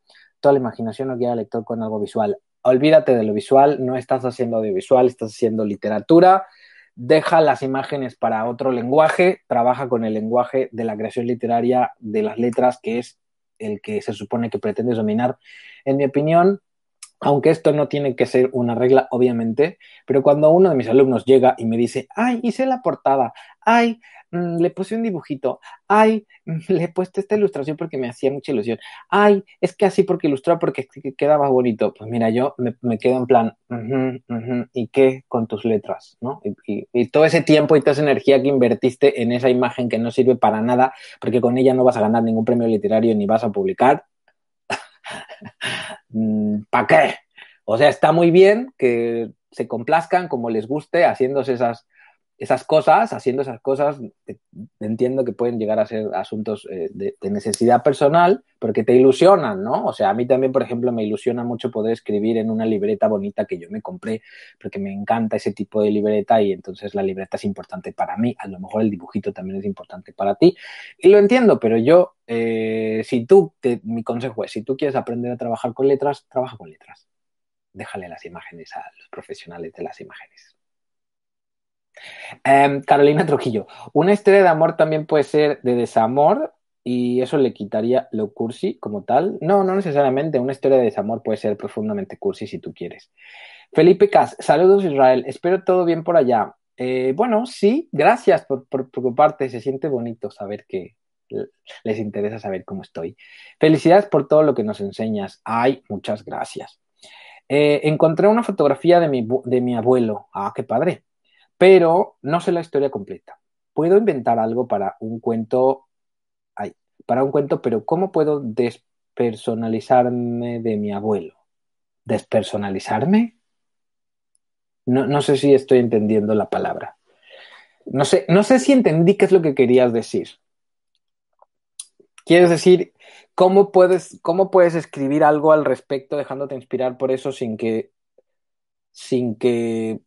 toda la imaginación o guiar al lector con algo visual. Olvídate de lo visual, no estás haciendo audiovisual, estás haciendo literatura. Deja las imágenes para otro lenguaje, trabaja con el lenguaje de la creación literaria de las letras, que es el que se supone que pretendes dominar. En mi opinión, aunque esto no tiene que ser una regla, obviamente, pero cuando uno de mis alumnos llega y me dice, ay, hice la portada, ay, le puse un dibujito, ay, mm, le he puesto esta ilustración porque me hacía mucha ilusión, ay, es que así porque ilustró porque quedaba bonito. Pues mira, yo me, quedo en plan, ¿y qué con tus letras? ¿no? Y, y, todo ese tiempo y toda esa energía que invertiste en esa imagen que no sirve para nada, porque con ella no vas a ganar ningún premio literario ni vas a publicar, Mm, ¿para qué? O sea, está muy bien que se complazcan como les guste haciéndose esas, esas cosas, haciendo esas cosas, entiendo que pueden llegar a ser asuntos eh, de, necesidad personal, porque te ilusionan, ¿no? O sea, a mí también, por ejemplo, me ilusiona mucho poder escribir en una libreta bonita que yo me compré, porque me encanta ese tipo de libreta y entonces la libreta es importante para mí. A lo mejor el dibujito también es importante para ti. Y lo entiendo, pero yo, eh, si tú, mi consejo es, si tú quieres aprender a trabajar con letras, trabaja con letras. Déjale las imágenes a los profesionales de las imágenes. Em, Carolina Trujillo, una historia de amor también puede ser de desamor y eso le quitaría lo cursi como tal. No, no necesariamente. Una historia de desamor puede ser profundamente cursi si tú quieres. Felipe Cas, saludos Israel, espero todo bien por allá. Eh, bueno, sí, gracias por, preocuparte, se siente bonito saber que les interesa saber cómo estoy. Felicidades por todo lo que nos enseñas. Ay, muchas gracias. Eh, encontré una fotografía de mi, de mi abuelo. Ah, qué padre pero no sé la historia completa. Puedo inventar algo para un cuento, ay, para un cuento, pero ¿cómo puedo despersonalizarme de mi abuelo? ¿Despersonalizarme? No, no sé si estoy entendiendo la palabra. No sé, no sé si entendí qué es lo que querías decir. ¿Quieres decir cómo puedes, cómo puedes escribir algo al respecto dejándote inspirar por eso sin que, sin que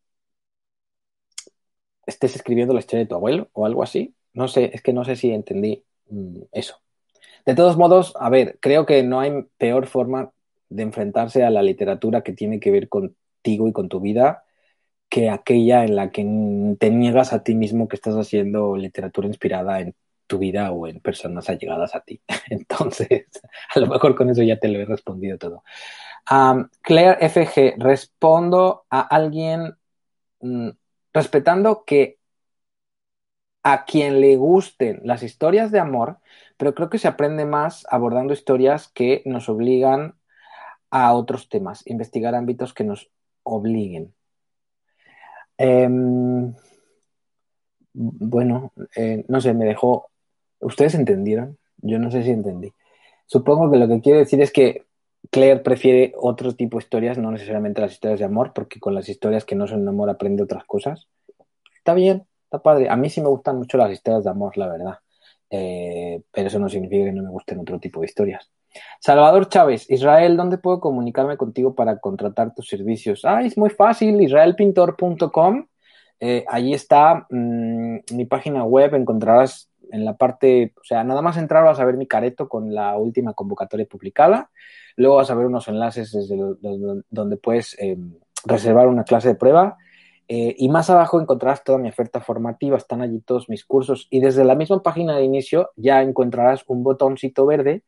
estés escribiendo la historia de tu abuelo o algo así. No sé, es que no sé si entendí mm, eso. De todos modos, a ver, creo que no hay peor forma de enfrentarse a la literatura que tiene que ver contigo y con tu vida que aquella en la que te niegas a ti mismo que estás haciendo literatura inspirada en tu vida o en personas allegadas a ti. Entonces, a lo mejor con eso ya te lo he respondido todo. Claire FG, respondo a alguien mm, respetando que a quien le gusten las historias de amor, pero creo que se aprende más abordando historias que nos obligan a otros temas, investigar ámbitos que nos obliguen. Em, bueno, eh, no sé, me dejó. ¿Ustedes entendieron? Yo no sé si entendí. Supongo que lo que quiere decir es que Claire prefiere otro tipo de historias, no necesariamente las historias de amor, porque con las historias que no son de amor aprende otras cosas. Está bien, está padre. A mí sí me gustan mucho las historias de amor, la verdad. Eh, pero eso no significa que no me gusten otro tipo de historias. Salvador Chávez, Israel, ¿dónde puedo comunicarme contigo para contratar tus servicios? Ah, es muy fácil, israelpintor.com. Eh, allí está mm, mi página web, encontrarás en la parte, o sea, nada más entrar vas a ver mi careto con la última convocatoria publicada. Luego vas a ver unos enlaces desde donde puedes eh, reservar una clase de prueba. Eh, y más abajo encontrarás toda mi oferta formativa, están allí todos mis cursos. Y desde la misma página de inicio ya encontrarás un botoncito verde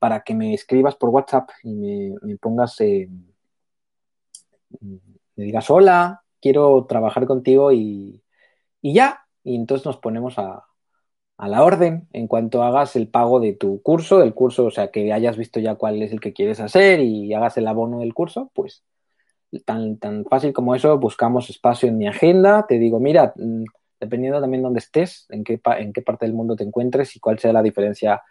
para que me escribas por WhatsApp y me, pongas, eh, me digas, hola, quiero trabajar contigo y, y ya. Y entonces nos ponemos a, a la orden en cuanto hagas el pago de tu curso, del curso, o sea, que hayas visto ya cuál es el que quieres hacer y hagas el abono del curso, pues tan, tan fácil como eso, buscamos espacio en mi agenda, te digo, mira, mm, dependiendo también dónde estés, en qué, en qué parte del mundo te encuentres y cuál sea la diferencia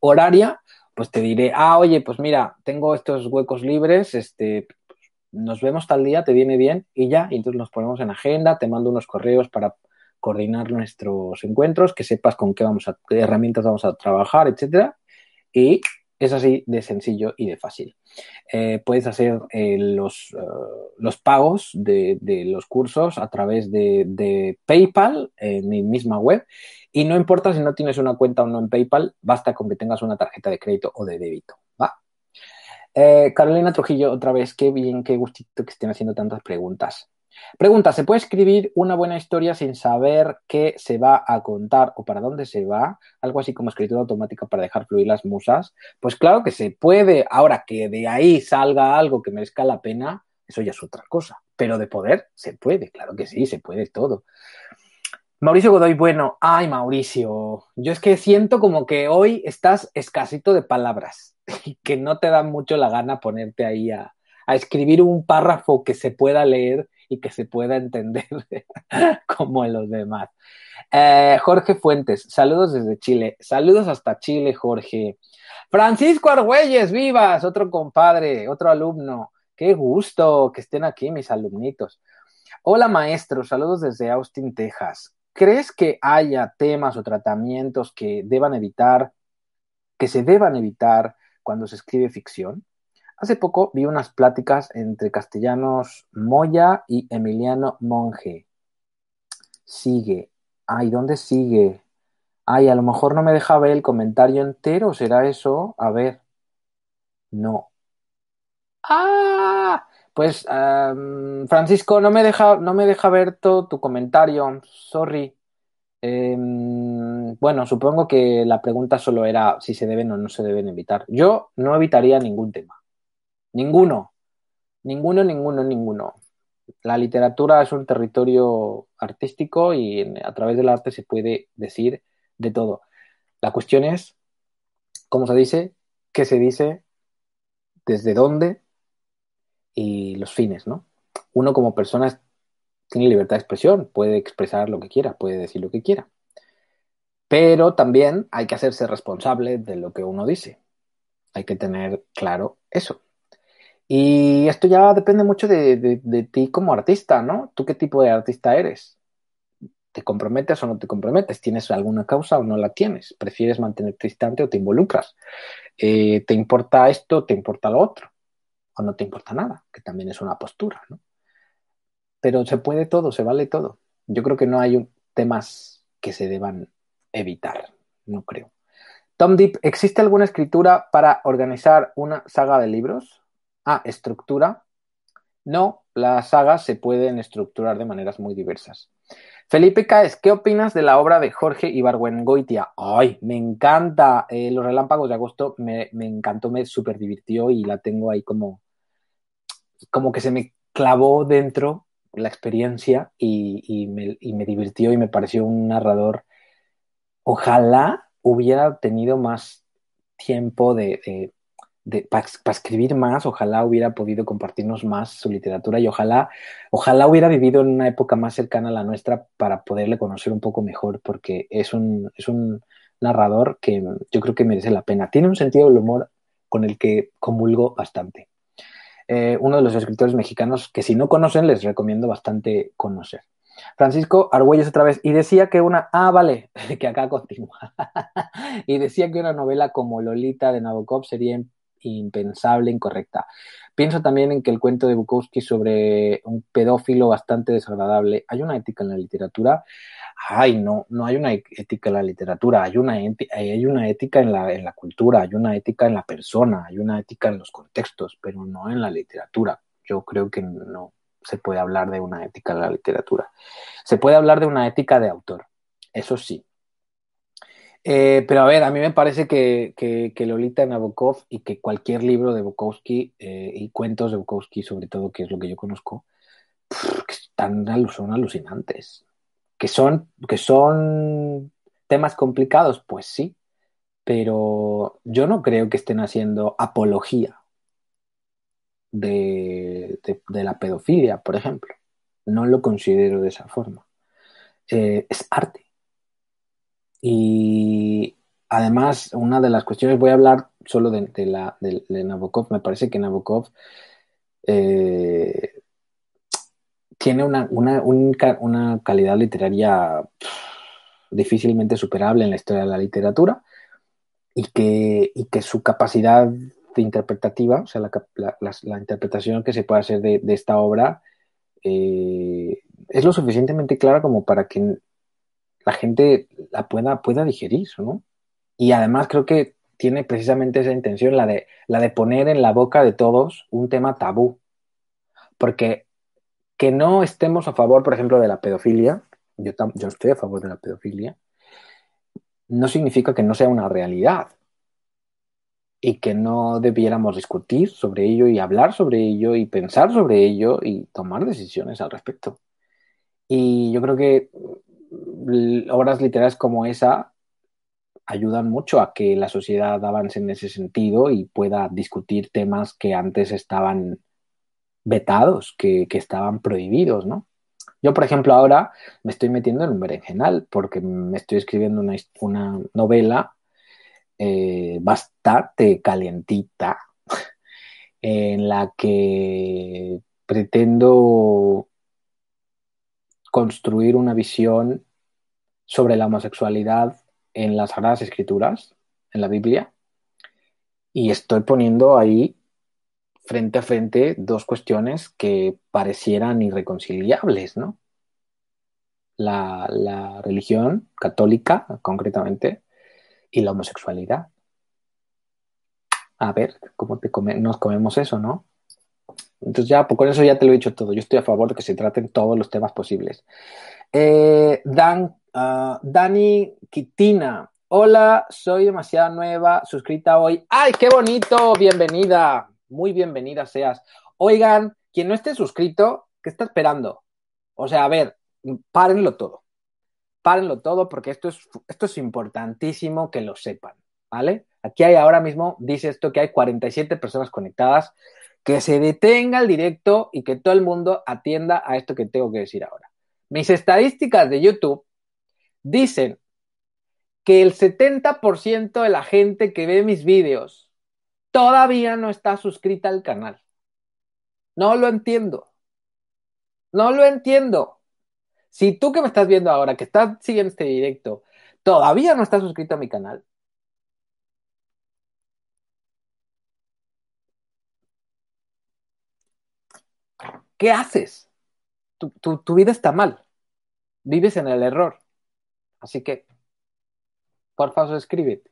horaria, pues te diré, ah, oye, pues mira, tengo estos huecos libres, este, nos vemos tal día, te viene bien y ya, y entonces nos ponemos en agenda, te mando unos correos para coordinar nuestros encuentros, que sepas con qué vamos a, qué herramientas vamos a trabajar, etcétera. Y es así de sencillo y de fácil. Eh, puedes hacer eh, los, eh, los, pagos de, de, los cursos a través de, de, PayPal en mi misma web. Y no importa si no tienes una cuenta o no en PayPal, basta con que tengas una tarjeta de crédito o de débito. ¿va? Carolina Trujillo, otra vez, qué bien, qué gustito que estén haciendo tantas preguntas. Pregunta, ¿se puede escribir una buena historia sin saber qué se va a contar o para dónde se va? Algo así como escritura automática para dejar fluir las musas. Pues claro que se puede. Ahora que de ahí salga algo que merezca la pena, eso ya es otra cosa. Pero de poder, se puede, claro que sí, se puede todo. Mauricio Godoy, bueno, ay Mauricio, yo es que siento como que hoy estás escasito de palabras y que no te da mucho la gana ponerte ahí a, a escribir un párrafo que se pueda leer y que se pueda entender como los demás. Eh, Jorge Fuentes, saludos desde Chile. Saludos hasta Chile, Jorge. Francisco Argüelles, vivas, otro compadre, otro alumno. Qué gusto que estén aquí mis alumnitos. Hola maestro, saludos desde Austin, Texas. ¿Crees que haya temas o tratamientos que deban evitar, que se deban evitar cuando se escribe ficción? Hace poco vi unas pláticas entre castellanos Moya y Emiliano Monge. Sigue. Ay, ¿dónde sigue? Ay, a lo mejor no me deja ver el comentario entero, ¿será eso? A ver. No. ¡Ah! Pues, Francisco, no me deja, no me deja ver todo tu comentario. Sorry. Eh, bueno, supongo que la pregunta solo era si se deben o no se deben evitar. Yo no evitaría ningún tema. Ninguno. Ninguno, ninguno, ninguno. La literatura es un territorio artístico y a través del arte se puede decir de todo. La cuestión es cómo se dice, qué se dice, desde dónde y los fines, ¿no? Uno como persona tiene libertad de expresión, puede expresar lo que quiera, puede decir lo que quiera. Pero también hay que hacerse responsable de lo que uno dice. Hay que tener claro eso. Y esto ya depende mucho de, de, ti como artista, ¿no? ¿Tú qué tipo de artista eres? ¿Te comprometes o no te comprometes? ¿Tienes alguna causa o no la tienes? ¿Prefieres mantenerte distante o te involucras? Eh, ¿Te importa esto te importa lo otro? ¿O no te importa nada? Que también es una postura, ¿no? Pero se puede todo, se vale todo. Yo creo que no hay temas que se deban evitar, no creo. Tom Deep, ¿existe alguna escritura para organizar una saga de libros? Ah, estructura. No, las sagas se pueden estructurar de maneras muy diversas. Felipe Caes, ¿qué opinas de la obra de Jorge Ibargüengoitia? Ay, me encanta. Eh, Los Relámpagos de Agosto me, me encantó, me súper divirtió y la tengo ahí como, como que se me clavó dentro la experiencia y, y, me, y me divirtió y me pareció un narrador. Ojalá hubiera tenido más tiempo de para pa escribir más, ojalá hubiera podido compartirnos más su literatura y ojalá, ojalá hubiera vivido en una época más cercana a la nuestra para poderle conocer un poco mejor, porque es un, es un narrador que yo creo que merece la pena. Tiene un sentido del humor con el que comulgo bastante. Eh, uno de los escritores mexicanos que si no conocen les recomiendo bastante conocer. Francisco Argüelles otra vez, y decía que una, ah, vale, que acá continúa, y decía que una novela como Lolita de Nabokov sería impensable, incorrecta. Pienso también en que el cuento de Bukowski sobre un pedófilo bastante desagradable, ¿hay una ética en la literatura? Ay, no, no hay una ética en la literatura, hay una, hay una ética en la, en la cultura, hay una ética en la persona, hay una ética en los contextos, pero no en la literatura. Yo creo que no se puede hablar de una ética en la literatura. Se puede hablar de una ética de autor, eso sí, eh, pero a ver, a mí me parece que, que, que, Lolita Nabokov y que cualquier libro de Bukowski eh, y cuentos de Bukowski, sobre todo, que es lo que yo conozco, pff, son alucinantes. ¿Que son, ¿Que son temas complicados? Pues sí, pero yo no creo que estén haciendo apología de, de, de la pedofilia, por ejemplo. No lo considero de esa forma. Eh, es arte y además, una de las cuestiones, voy a hablar solo de, la, de, Nabokov, me parece que Nabokov eh, tiene una, una, un, una, calidad literaria difícilmente superable en la historia de la literatura y que, y que su capacidad interpretativa, o sea, la, la, la, interpretación que se puede hacer de, de esta obra eh, es lo suficientemente clara como para que la gente la pueda, pueda digerir, ¿no? Y además creo que tiene precisamente esa intención, la de, la de poner en la boca de todos un tema tabú. Porque que no estemos a favor, por ejemplo, de la pedofilia, yo, yo estoy a favor de la pedofilia, no significa que no sea una realidad y que no debiéramos discutir sobre ello y hablar sobre ello y pensar sobre ello y tomar decisiones al respecto. Y yo creo que obras literarias como esa ayudan mucho a que la sociedad avance en ese sentido y pueda discutir temas que antes estaban vetados, que, estaban prohibidos, ¿no? Yo, por ejemplo, ahora me estoy metiendo en un berenjenal porque me estoy escribiendo una, una novela eh, bastante calientita en la que pretendo construir una visión sobre la homosexualidad en las Sagradas Escrituras, en la Biblia, y estoy poniendo ahí frente a frente dos cuestiones que parecieran irreconciliables, ¿no? La, religión católica, concretamente, y la homosexualidad. A ver, ¿cómo te nos comemos eso, no? Entonces ya, pues con eso ya te lo he dicho todo. Yo estoy a favor de que se traten todos los temas posibles. Eh, Dan, uh, Dani Quitina. Hola, soy demasiado nueva, suscrita hoy. ¡Ay, qué bonito! Bienvenida. Muy bienvenida seas. Oigan, quien no esté suscrito, ¿qué está esperando? O sea, a ver, párenlo todo. Párenlo todo porque esto es, esto es importantísimo que lo sepan, ¿vale? Aquí hay ahora mismo, dice esto, que hay 47 personas conectadas que se detenga el directo y que todo el mundo atienda a esto que tengo que decir ahora. Mis estadísticas de YouTube dicen que el 70% de la gente que ve mis vídeos todavía no está suscrita al canal. No lo entiendo. No lo entiendo. Si tú que me estás viendo ahora, que estás siguiendo este directo, todavía no estás suscrito a mi canal, ¿qué haces? Tu, vida está mal. Vives en el error. Así que, por favor, escríbete.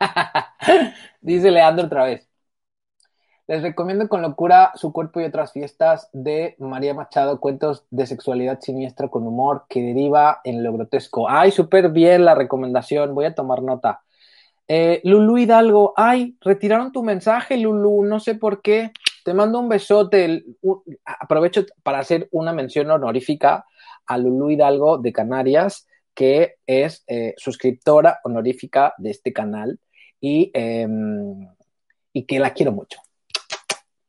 Dice Leandro otra vez. Les recomiendo con locura Su cuerpo y otras fiestas de María Machado, cuentos de sexualidad siniestra con humor que deriva en lo grotesco. Ay, súper bien la recomendación, voy a tomar nota. Eh, Lulu Hidalgo, ay, retiraron tu mensaje, Lulu, no sé por qué. Te mando un besote. aprovecho para hacer una mención honorífica a Lulu Hidalgo de Canarias, que es eh, suscriptora honorífica de este canal y, em, y que la quiero mucho.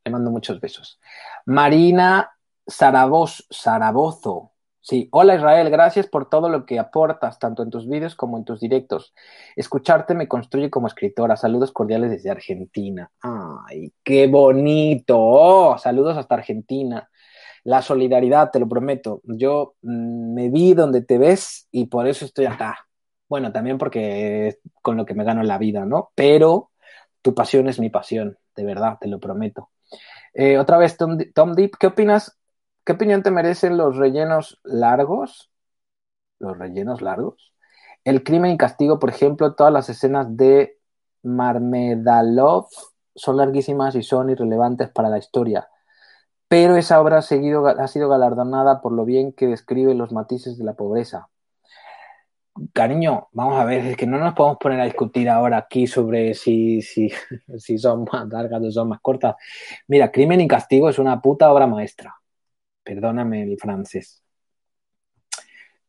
Le mando muchos besos. Marina Zarabozo, Sí, hola Israel, gracias por todo lo que aportas, tanto en tus vídeos como en tus directos. Escucharte me construye como escritora. Saludos cordiales desde Argentina. Ay, qué bonito. Oh, saludos hasta Argentina. La solidaridad, te lo prometo. Yo mm, me vi donde te ves y por eso estoy acá. Bueno, también porque con lo que me gano la vida, ¿no? Pero tu pasión es mi pasión, de verdad, te lo prometo. Eh, otra vez, Tom, Tom Deep, ¿qué opinas ¿Qué opinión te merecen los rellenos largos? ¿Los rellenos largos? El crimen y castigo, por ejemplo, todas las escenas de Marmedalov son larguísimas y son irrelevantes para la historia. Pero esa obra ha, sido galardonada por lo bien que describe los matices de la pobreza. Cariño, vamos a ver, es que no nos podemos poner a discutir ahora aquí sobre si, son más largas o son más cortas. Mira, Crimen y Castigo es una puta obra maestra perdóname el francés.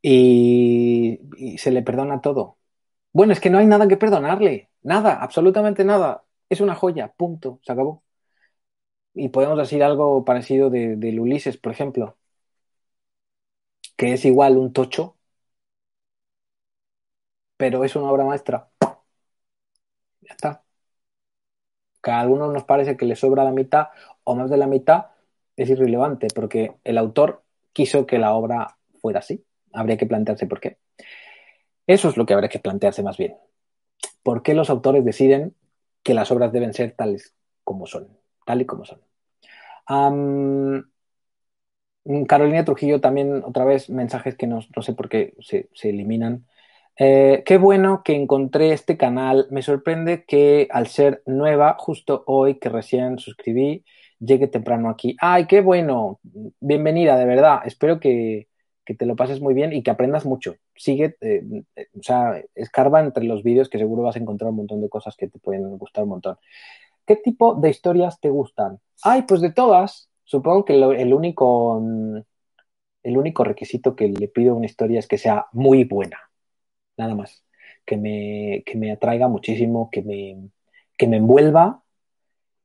Y, se le perdona todo. Bueno, es que no hay nada que perdonarle, nada, absolutamente nada. Es una joya, punto, se acabó. Y podemos decir algo parecido de, Ulises, por ejemplo, que es igual un tocho, pero es una obra maestra. Ya está. Que a algunos nos parece que le sobra la mitad o más de la mitad, es irrelevante porque el autor quiso que la obra fuera así. Habría que plantearse por qué. Eso es lo que habría que plantearse más bien. ¿Por qué los autores deciden que las obras deben ser tales como son? Tal y como son. Carolina Trujillo también, otra vez, mensajes que no, sé por qué se, eliminan. Eh, qué bueno que encontré este canal. Me sorprende que al ser nueva, justo hoy que recién suscribí, llegue temprano aquí. ¡Ay, qué bueno! Bienvenida, de verdad. Espero que, te lo pases muy bien y que aprendas mucho. Sigue, eh, o sea, escarba entre los vídeos que seguro vas a encontrar un montón de cosas que te pueden gustar un montón. ¿Qué tipo de historias te gustan? Ay, pues de todas. Supongo que el único el único requisito que le pido a una historia es que sea muy buena. Nada más. Que me, que me atraiga muchísimo, que me, que me envuelva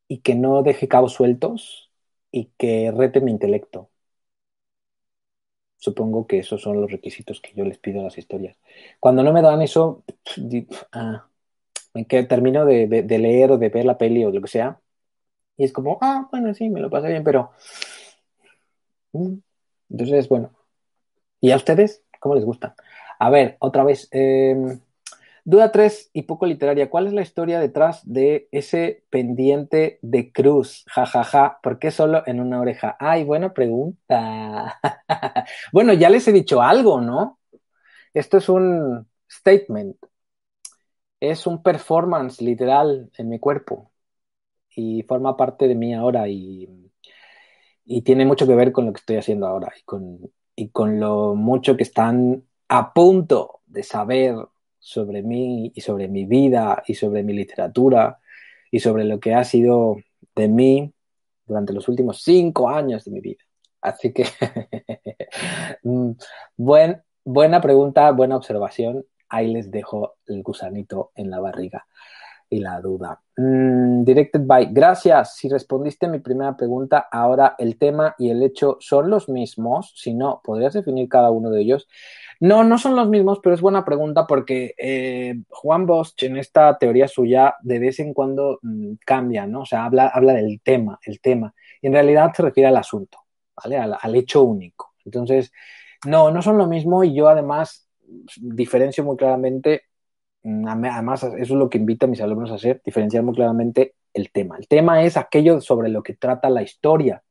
y que no deje cabos sueltos y que rete mi intelecto. Supongo que esos son los requisitos que yo les pido a las historias. Cuando no me dan eso, ah, que termino de, leer o de ver la peli o lo que sea, y es como, ah, bueno, sí, me lo pasé bien, pero... Mm". Entonces, bueno, ¿Y a ustedes? ¿Cómo les gustan? A ver, otra vez. Em, duda 3 y poco literaria. ¿Cuál es la historia detrás de ese pendiente de cruz? Ja, ja, ja. ¿Por qué solo en una oreja? Ay, buena pregunta. bueno, ya les he dicho algo, ¿no? Esto es un statement. Es un performance literal en mi cuerpo. Y forma parte de mí ahora y, y tiene mucho que ver con lo que estoy haciendo ahora y con, y con lo mucho que están a punto de saber sobre mí y sobre mi vida y sobre mi literatura y sobre lo que ha sido de mí durante los últimos cinco años de mi vida. Así que, mm, buen, buena pregunta, buena observación. Ahí les dejo el gusanito en la barriga y la duda. Mm, directed by, gracias. Si respondiste mi primera pregunta, ahora el tema y el hecho son los mismos. Si no, ¿podrías definir cada uno de ellos? No, no son los mismos, pero es buena pregunta porque eh, Juan Bosch en esta teoría suya de vez en cuando mm, cambia, ¿no? O sea, habla, habla del tema, el tema. Y en realidad se refiere al asunto, ¿vale? Al, al hecho único. Entonces, no, no son lo mismo y yo además diferencio muy claramente Mm, además, eso es lo que invito a mis alumnos a hacer, diferenciar muy claramente el tema. El tema es aquello sobre lo que trata la historia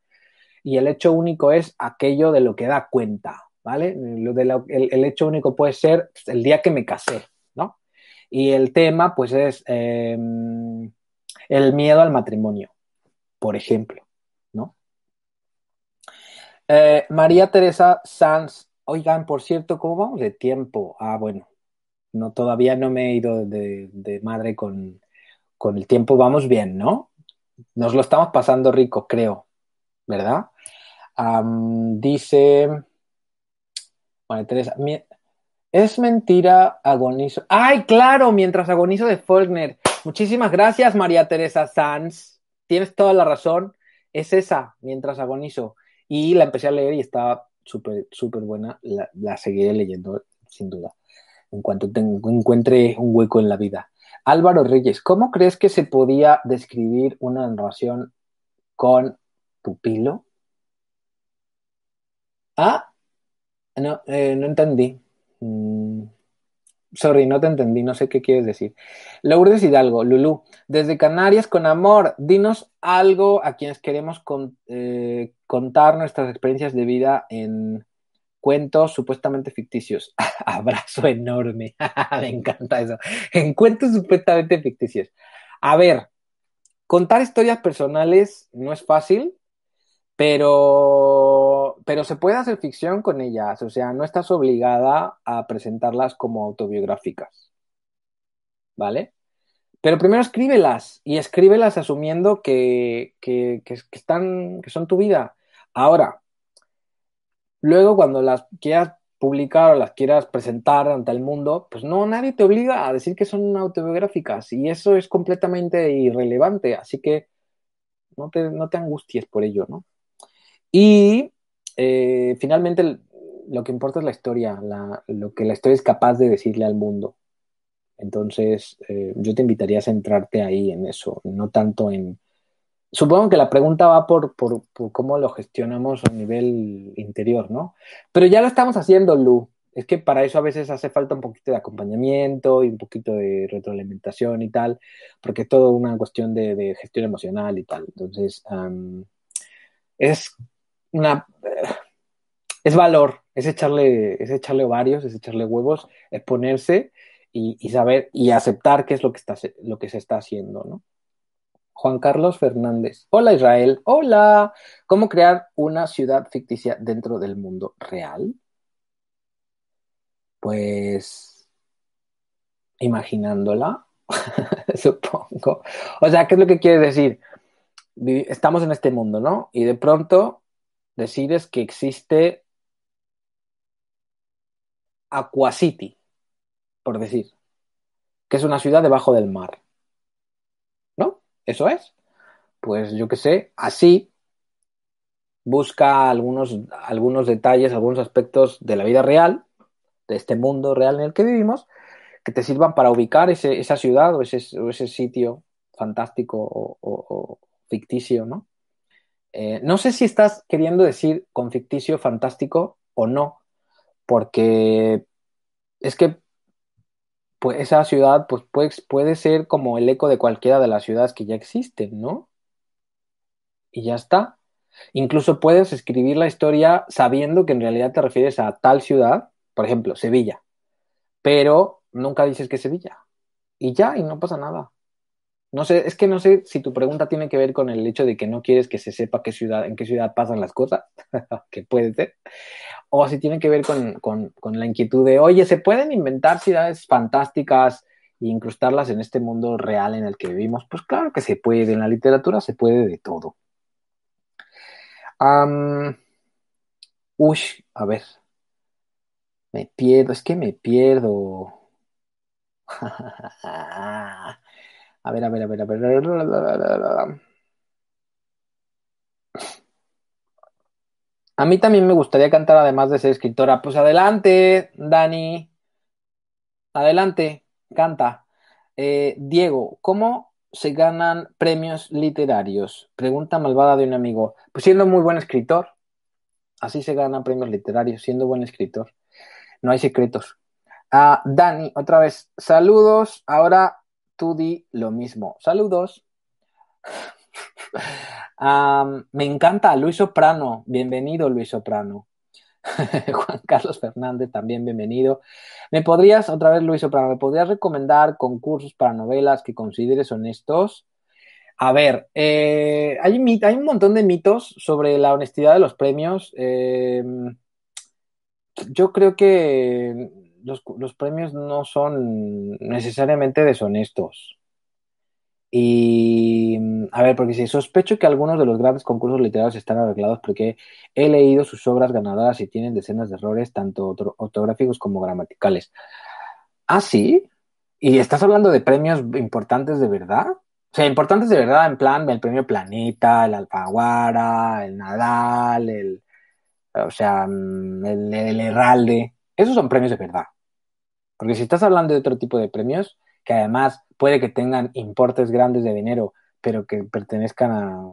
y el hecho único es aquello de lo que da cuenta, ¿vale? De el, hecho único puede ser el día que me casé, ¿no? Y el tema, pues, es em, el miedo al matrimonio, por ejemplo. Eh, María Teresa Sanz, oigan, por cierto, ¿cómo vamos de tiempo? Ah, bueno, no, todavía no me he ido de, madre con, el tiempo. Vamos bien, ¿no? Nos lo estamos pasando rico, creo, ¿verdad? dice, bueno, Teresa, es mentira, agonizo. ¡Ay, claro! Mientras agonizo de Faulkner. Muchísimas gracias, María Teresa Sanz. Tienes toda la razón. Es esa, mientras agonizo. Y la empecé a leer y estaba súper, súper buena. la seguiré leyendo, sin duda en cuanto encuentre un hueco en la vida. Álvaro Reyes, ¿cómo crees que se podía describir una narración con pupilo? Ah, no, eh, no entendí. Mm, sorry, no te entendí, no sé qué quieres decir. Lourdes Hidalgo, Lulú, desde Canarias con amor, dinos algo a quienes queremos eh, contar nuestras experiencias de vida en cuentos supuestamente ficticios. Abrazo enorme. Me encanta eso. En cuentos supuestamente ficticios. A ver, contar historias personales no es fácil, pero, pero se puede hacer ficción con ellas. O sea, no estás obligada a presentarlas como autobiográficas. ¿Vale? Pero primero escríbelas y escríbelas asumiendo que, que, están, que son tu vida. Ahora, Luego, cuando las quieras publicar o las quieras presentar ante el mundo, pues no, nadie te obliga a decir que son autobiográficas y eso es completamente irrelevante, así que no te, no te angusties por ello, ¿no? Y eh, finalmente lo que importa es la historia, lo que la historia es capaz de decirle al mundo. Entonces, eh, yo te invitaría a centrarte ahí en eso, no tanto en, Supongo que la pregunta va por, cómo lo gestionamos a nivel interior, ¿no? Pero ya lo estamos haciendo, Lu. Es que para eso a veces hace falta un poquito de acompañamiento y un poquito de retroalimentación y tal, porque es todo una cuestión de, gestión emocional y tal. Entonces, es una... es valor, es echarle, es echarle ovarios, es echarle huevos, es ponerse y, y saber y aceptar qué es lo que, está, lo que se está haciendo, ¿no? Juan Carlos Fernández. Hola Israel. Hola. ¿Cómo crear una ciudad ficticia dentro del mundo real? Pues imaginándola, supongo. O sea, ¿qué es lo que quiere decir? Estamos en este mundo, ¿no? Y de pronto decides que existe Aquacity, por decir, que es una ciudad debajo del mar. Eso es. Pues yo qué sé, así busca algunos, algunos detalles, algunos aspectos de la vida real, de este mundo real en el que vivimos, que te sirvan para ubicar esa ciudad o ese, ese sitio fantástico o, ficticio, ¿no? Eh, no sé si estás queriendo decir con ficticio fantástico o no, porque es que pues, esa ciudad pues, puede, puede ser como el eco de cualquiera de las ciudades que ya existen, ¿no? Y ya está. Incluso puedes escribir la historia sabiendo que en realidad te refieres a tal ciudad, por ejemplo, Sevilla, pero nunca dices que es Sevilla. Y ya, y no pasa nada. No sé, es que no sé si tu pregunta tiene que ver con el hecho de que no quieres que se sepa qué ciudad, en qué ciudad pasan las cosas, que puede ser, o si tiene que ver con, con, con, la inquietud de, oye, ¿se pueden inventar ciudades fantásticas e incrustarlas en este mundo real en el que vivimos? Pues claro que se puede, en la literatura se puede de todo. Um, uy, a ver, me pierdo, es que me pierdo. A ver, a ver, a ver, a ver. A mí también me gustaría cantar además de ser escritora. Pues adelante, Dani. Adelante, canta. Eh, Diego, ¿cómo se ganan premios literarios? Pregunta malvada de un amigo. Pues siendo muy buen escritor. Así se ganan premios literarios, siendo buen escritor. No hay secretos. Ah, Dani, otra vez, saludos. Ahora tú di lo mismo. Saludos. Me encanta Luis Soprano. Bienvenido, Luis Soprano. Juan Carlos Fernández, también bienvenido. ¿Me podrías, otra vez Luis Soprano, ¿me podrías recomendar concursos para novelas que consideres honestos? A ver, eh, hay, un montón de mitos sobre la honestidad de los premios. Em, yo creo que los, premios no son necesariamente deshonestos. Y, a ver, porque si sospecho que algunos de los grandes concursos literarios están arreglados porque he leído sus obras ganadoras y tienen decenas de errores, tanto ortográficos como gramaticales. ¿Ah, sí? ¿Y estás hablando de premios importantes de verdad? O sea, importantes de verdad en plan el premio Planeta, el Alfaguara, el Nadal, el, o sea, mm, el, el Herralde. Esos son premios de verdad. Porque si estás hablando de otro tipo de premios, que además puede que tengan importes grandes de dinero, pero que pertenezcan a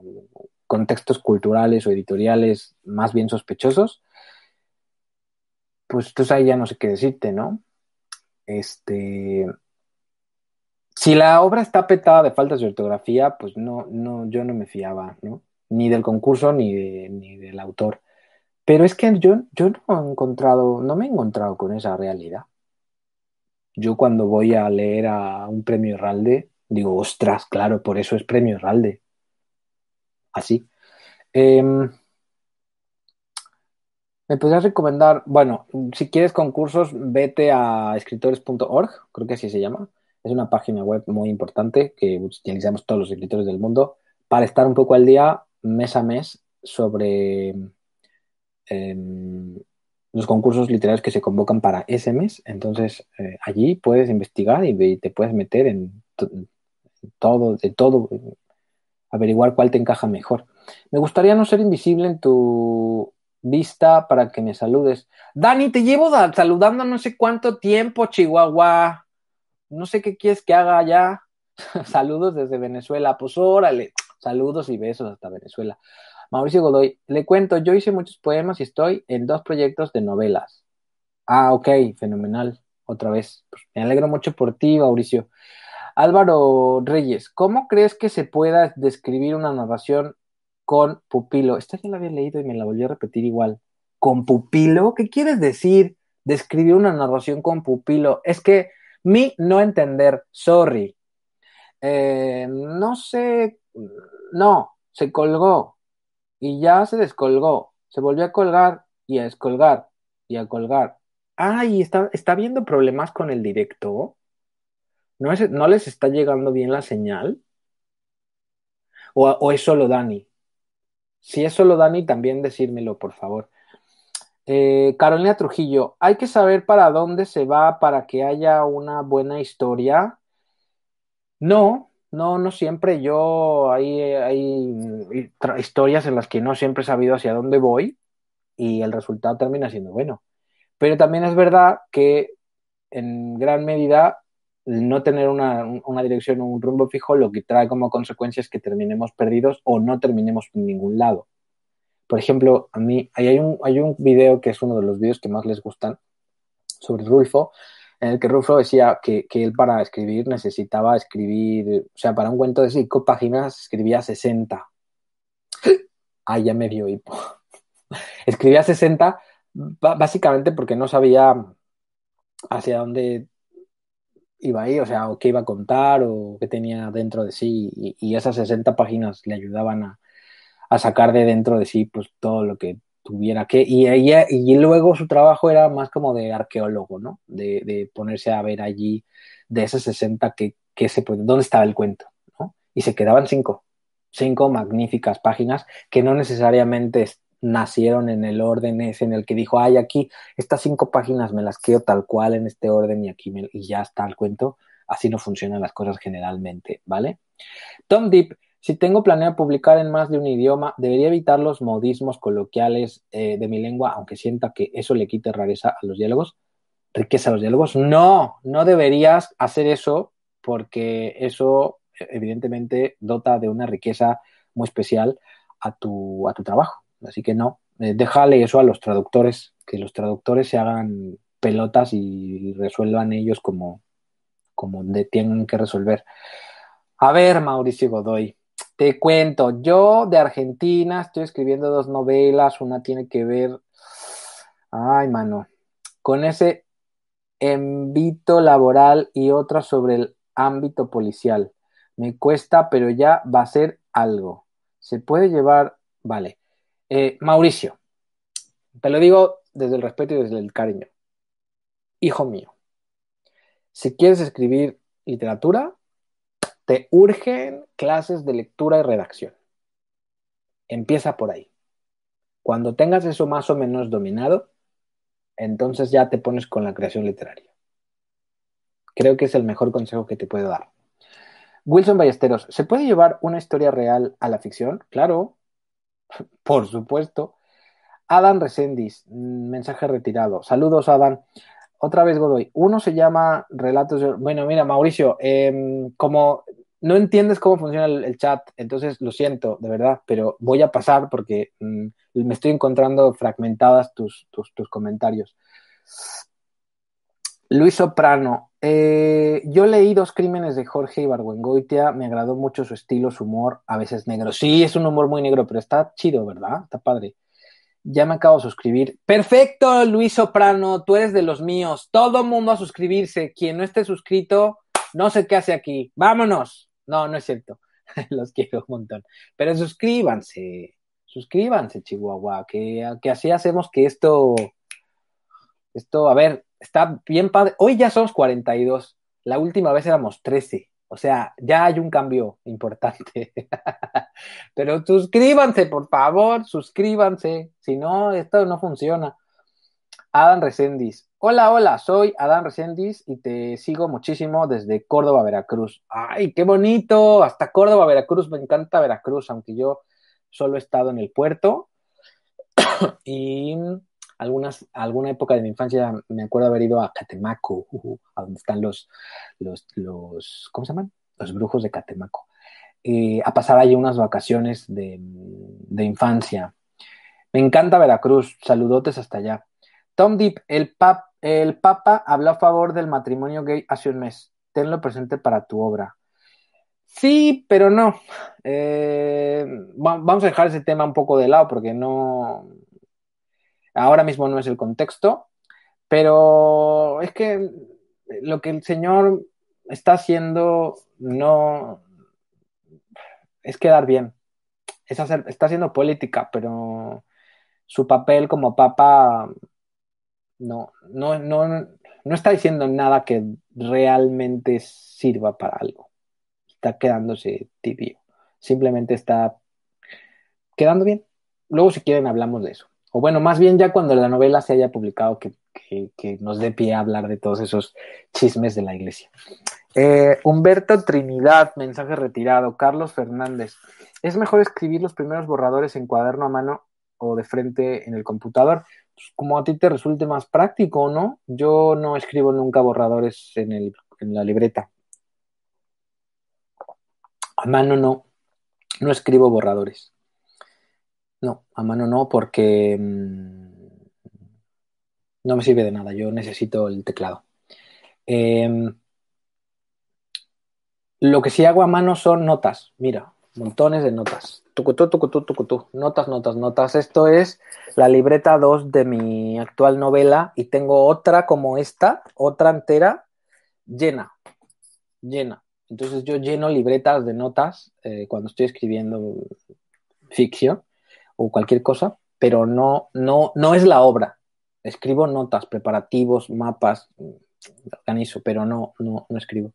contextos culturales o editoriales más bien sospechosos, pues entonces ahí ya no sé qué decirte, ¿no? Este. Si la obra está petada de faltas de ortografía, pues no, no, yo no me fiaba, ¿no? Ni del concurso ni, ni del autor. Pero es que yo, yo no he encontrado, no me he encontrado con esa realidad. Yo cuando voy a leer a un premio Herralde, digo, ostras, claro, por eso es premio Herralde. Así. Em, ¿Me podrías recomendar? Bueno, si quieres concursos, vete a escritores.org, creo que así se llama. Es una página web muy importante que utilizamos todos los escritores del mundo para estar un poco al día, mes a mes, sobre em, los concursos literarios que se convocan para ese mes. Entonces, eh, allí puedes investigar y te puedes meter en todo, de todo, averiguar cuál te encaja mejor. Me gustaría no ser invisible en tu vista para que me saludes. Dani, te llevo saludando no sé cuánto tiempo, Chihuahua. No sé qué quieres que haga allá. Saludos desde Venezuela. Pues órale, saludos y besos hasta Venezuela. Mauricio Godoy, le cuento, yo hice muchos poemas y estoy en dos proyectos de novelas. Ah, ok, fenomenal. Otra vez. Pues, me alegro mucho por ti, Mauricio. Álvaro Reyes, ¿cómo crees que se pueda describir una narración con pupilo? Esta ya la había leído y me la volví a repetir igual. ¿Con pupilo? ¿Qué quieres decir? Describir una narración con pupilo. Es que mi no entender, sorry. Eh, no sé, no, se colgó y ya se descolgó, se volvió a colgar y a descolgar y a colgar. Ay, está, está viendo problemas con el directo. ¿No, ¿No les está llegando bien la señal? ¿O, es solo Dani? Si es solo Dani, también decírmelo, por favor. Eh, Carolina Trujillo, hay que saber para dónde se va para que haya una buena historia. No, no, no siempre. Yo hay, hay historias en las que no siempre he sabido hacia dónde voy y el resultado termina siendo bueno. Pero también es verdad que en gran medida no tener una, una dirección o un rumbo fijo lo que trae como consecuencia es que terminemos perdidos o no terminemos en ningún lado. Por ejemplo, a mí hay un, hay un video que es uno de los videos que más les gustan, sobre Rulfo, en el que Rulfo decía que, que, él para escribir necesitaba escribir, o sea, para un cuento de cinco páginas escribía 60. Ah, ya me dio hipo. escribía 60 básicamente porque no sabía hacia dónde iba a ir, o sea, o qué iba a contar o qué tenía dentro de sí. Y, y esas 60 páginas le ayudaban a, a, sacar de dentro de sí pues todo lo que tuviera que. Y, ella, y luego su trabajo era más como de arqueólogo, ¿no? De, ponerse a ver allí de esas 60 que, que se dónde estaba el cuento, ¿no? Y se quedaban cinco, cinco magníficas páginas que no necesariamente nacieron en el orden ese en el que dijo, ay, aquí estas cinco páginas me las quedo tal cual en este orden y aquí me, y ya está el cuento. Así no funcionan las cosas generalmente, ¿vale? Tom Deep, si tengo planeado publicar en más de un idioma, debería evitar los modismos coloquiales eh, de mi lengua, aunque sienta que eso le quite rareza a los diálogos, riqueza a los diálogos. No, no deberías hacer eso porque eso evidentemente dota de una riqueza muy especial a tu, a tu trabajo. Así que no, eh, déjale eso a los traductores, que los traductores se hagan pelotas y resuelvan ellos como, como de, tienen que resolver. A ver, Mauricio Godoy, te cuento, yo de Argentina estoy escribiendo dos novelas, una tiene que ver, ay mano, con ese ámbito laboral y otra sobre el ámbito policial. Me cuesta, pero ya va a ser algo. Se puede llevar, vale. Eh, Mauricio, te lo digo desde el respeto y desde el cariño. Hijo mío, si quieres escribir literatura, te urgen clases de lectura y redacción. Empieza por ahí. Cuando tengas eso más o menos dominado, entonces ya te pones con la creación literaria. Creo que es el mejor consejo que te puedo dar. Wilson Ballesteros, ¿se puede llevar una historia real a la ficción? Claro, por supuesto. Adam Resendiz, mm, mensaje retirado. Saludos, Adam. Otra vez Godoy. Uno se llama Relatos de... Bueno, mira, Mauricio, eh, como no entiendes cómo funciona el, el, chat, entonces lo siento, de verdad, pero voy a pasar porque mm, me estoy encontrando fragmentadas tus, tus, tus comentarios. Luis Soprano, eh, yo leí dos crímenes de Jorge Ibargüengoitia, me agradó mucho su estilo, su humor, a veces negro. Sí, es un humor muy negro, pero está chido, ¿verdad? Está padre. Ya me acabo de suscribir. Perfecto, Luis Soprano, tú eres de los míos. Todo mundo a suscribirse. Quien no esté suscrito, no sé qué hace aquí. Vámonos. No, no es cierto. los quiero un montón. Pero suscríbanse, suscríbanse, Chihuahua, que, que así hacemos que esto, esto, a ver, está bien padre. Hoy ya somos 42. La última vez éramos 13. O sea, ya hay un cambio importante. Pero suscríbanse, por favor, suscríbanse. Si no, esto no funciona. Adán Resendiz. Hola, hola, soy Adán Resendiz y te sigo muchísimo desde Córdoba, Veracruz. ¡Ay, qué bonito! Hasta Córdoba, Veracruz. Me encanta Veracruz, aunque yo solo he estado en el puerto. y algunas, alguna época de mi infancia me acuerdo haber ido a Catemaco, a donde están los, los, los, ¿cómo se llaman? Los brujos de Catemaco. Eh, a pasar allí unas vacaciones de, de, infancia. Me encanta Veracruz, saludotes hasta allá. Tom Deep, el, pap, el Papa habló a favor del matrimonio gay hace un mes. Tenlo presente para tu obra. Sí, pero no. Eh, vamos a dejar ese tema un poco de lado porque no, Ahora mismo no es el contexto, pero es que lo que el Señor está haciendo no es quedar bien. Es hacer, está haciendo política, pero su papel como papa no, no, no, no está diciendo nada que realmente sirva para algo. Está quedándose tibio. Simplemente está quedando bien. Luego, si quieren, hablamos de eso o bueno, más bien ya cuando la novela se haya publicado, que, que, nos dé pie a hablar de todos esos chismes de la iglesia. Eh, Humberto Trinidad, mensaje retirado. Carlos Fernández, ¿es mejor escribir los primeros borradores en cuaderno a mano o de frente en el computador? Pues como a ti te resulte más práctico, ¿no? Yo no escribo nunca borradores en, el, en la libreta. A mano no, no escribo borradores. No, a mano no, porque mm, no me sirve de nada, yo necesito el teclado. Em, lo que sí hago a mano son notas, mira, montones de notas. Tucutú, tucutú, tucutú. Notas, notas, notas. Esto es la libreta 2 de mi actual novela y tengo otra como esta, otra entera, llena, llena. Entonces yo lleno libretas de notas eh, cuando estoy escribiendo ficción o cualquier cosa, pero no, no, no es la obra. Escribo notas, preparativos, mapas, organizo, pero no, no, no escribo.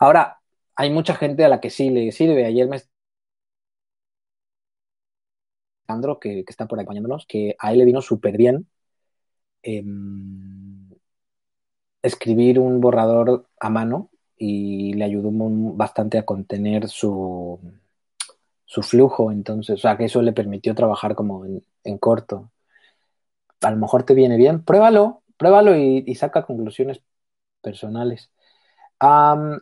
Ahora, hay mucha gente a la que sí le sirve. Ayer me Andro, que, que está por acompañándonos, que a él le vino súper bien eh, escribir un borrador a mano y le ayudó bastante a contener su, su flujo, entonces, o sea, que eso le permitió trabajar como en, en corto. A lo mejor te viene bien, pruébalo, pruébalo y, y saca conclusiones personales.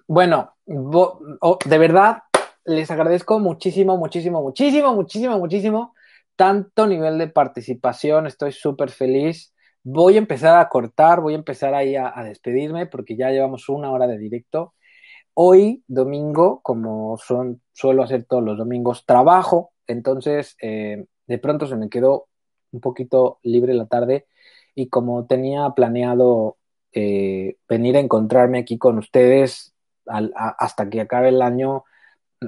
Bueno, de verdad, les agradezco muchísimo, muchísimo, muchísimo, muchísimo, muchísimo. Tanto nivel de participación, estoy súper feliz. Voy a empezar a cortar, voy a empezar ahí a, despedirme porque ya llevamos una hora de directo. Hoy, domingo, como son, suelo hacer todos los domingos, trabajo, entonces eh, de pronto se me quedó un poquito libre la tarde y como tenía planeado eh, venir a encontrarme aquí con ustedes hasta que acabe el año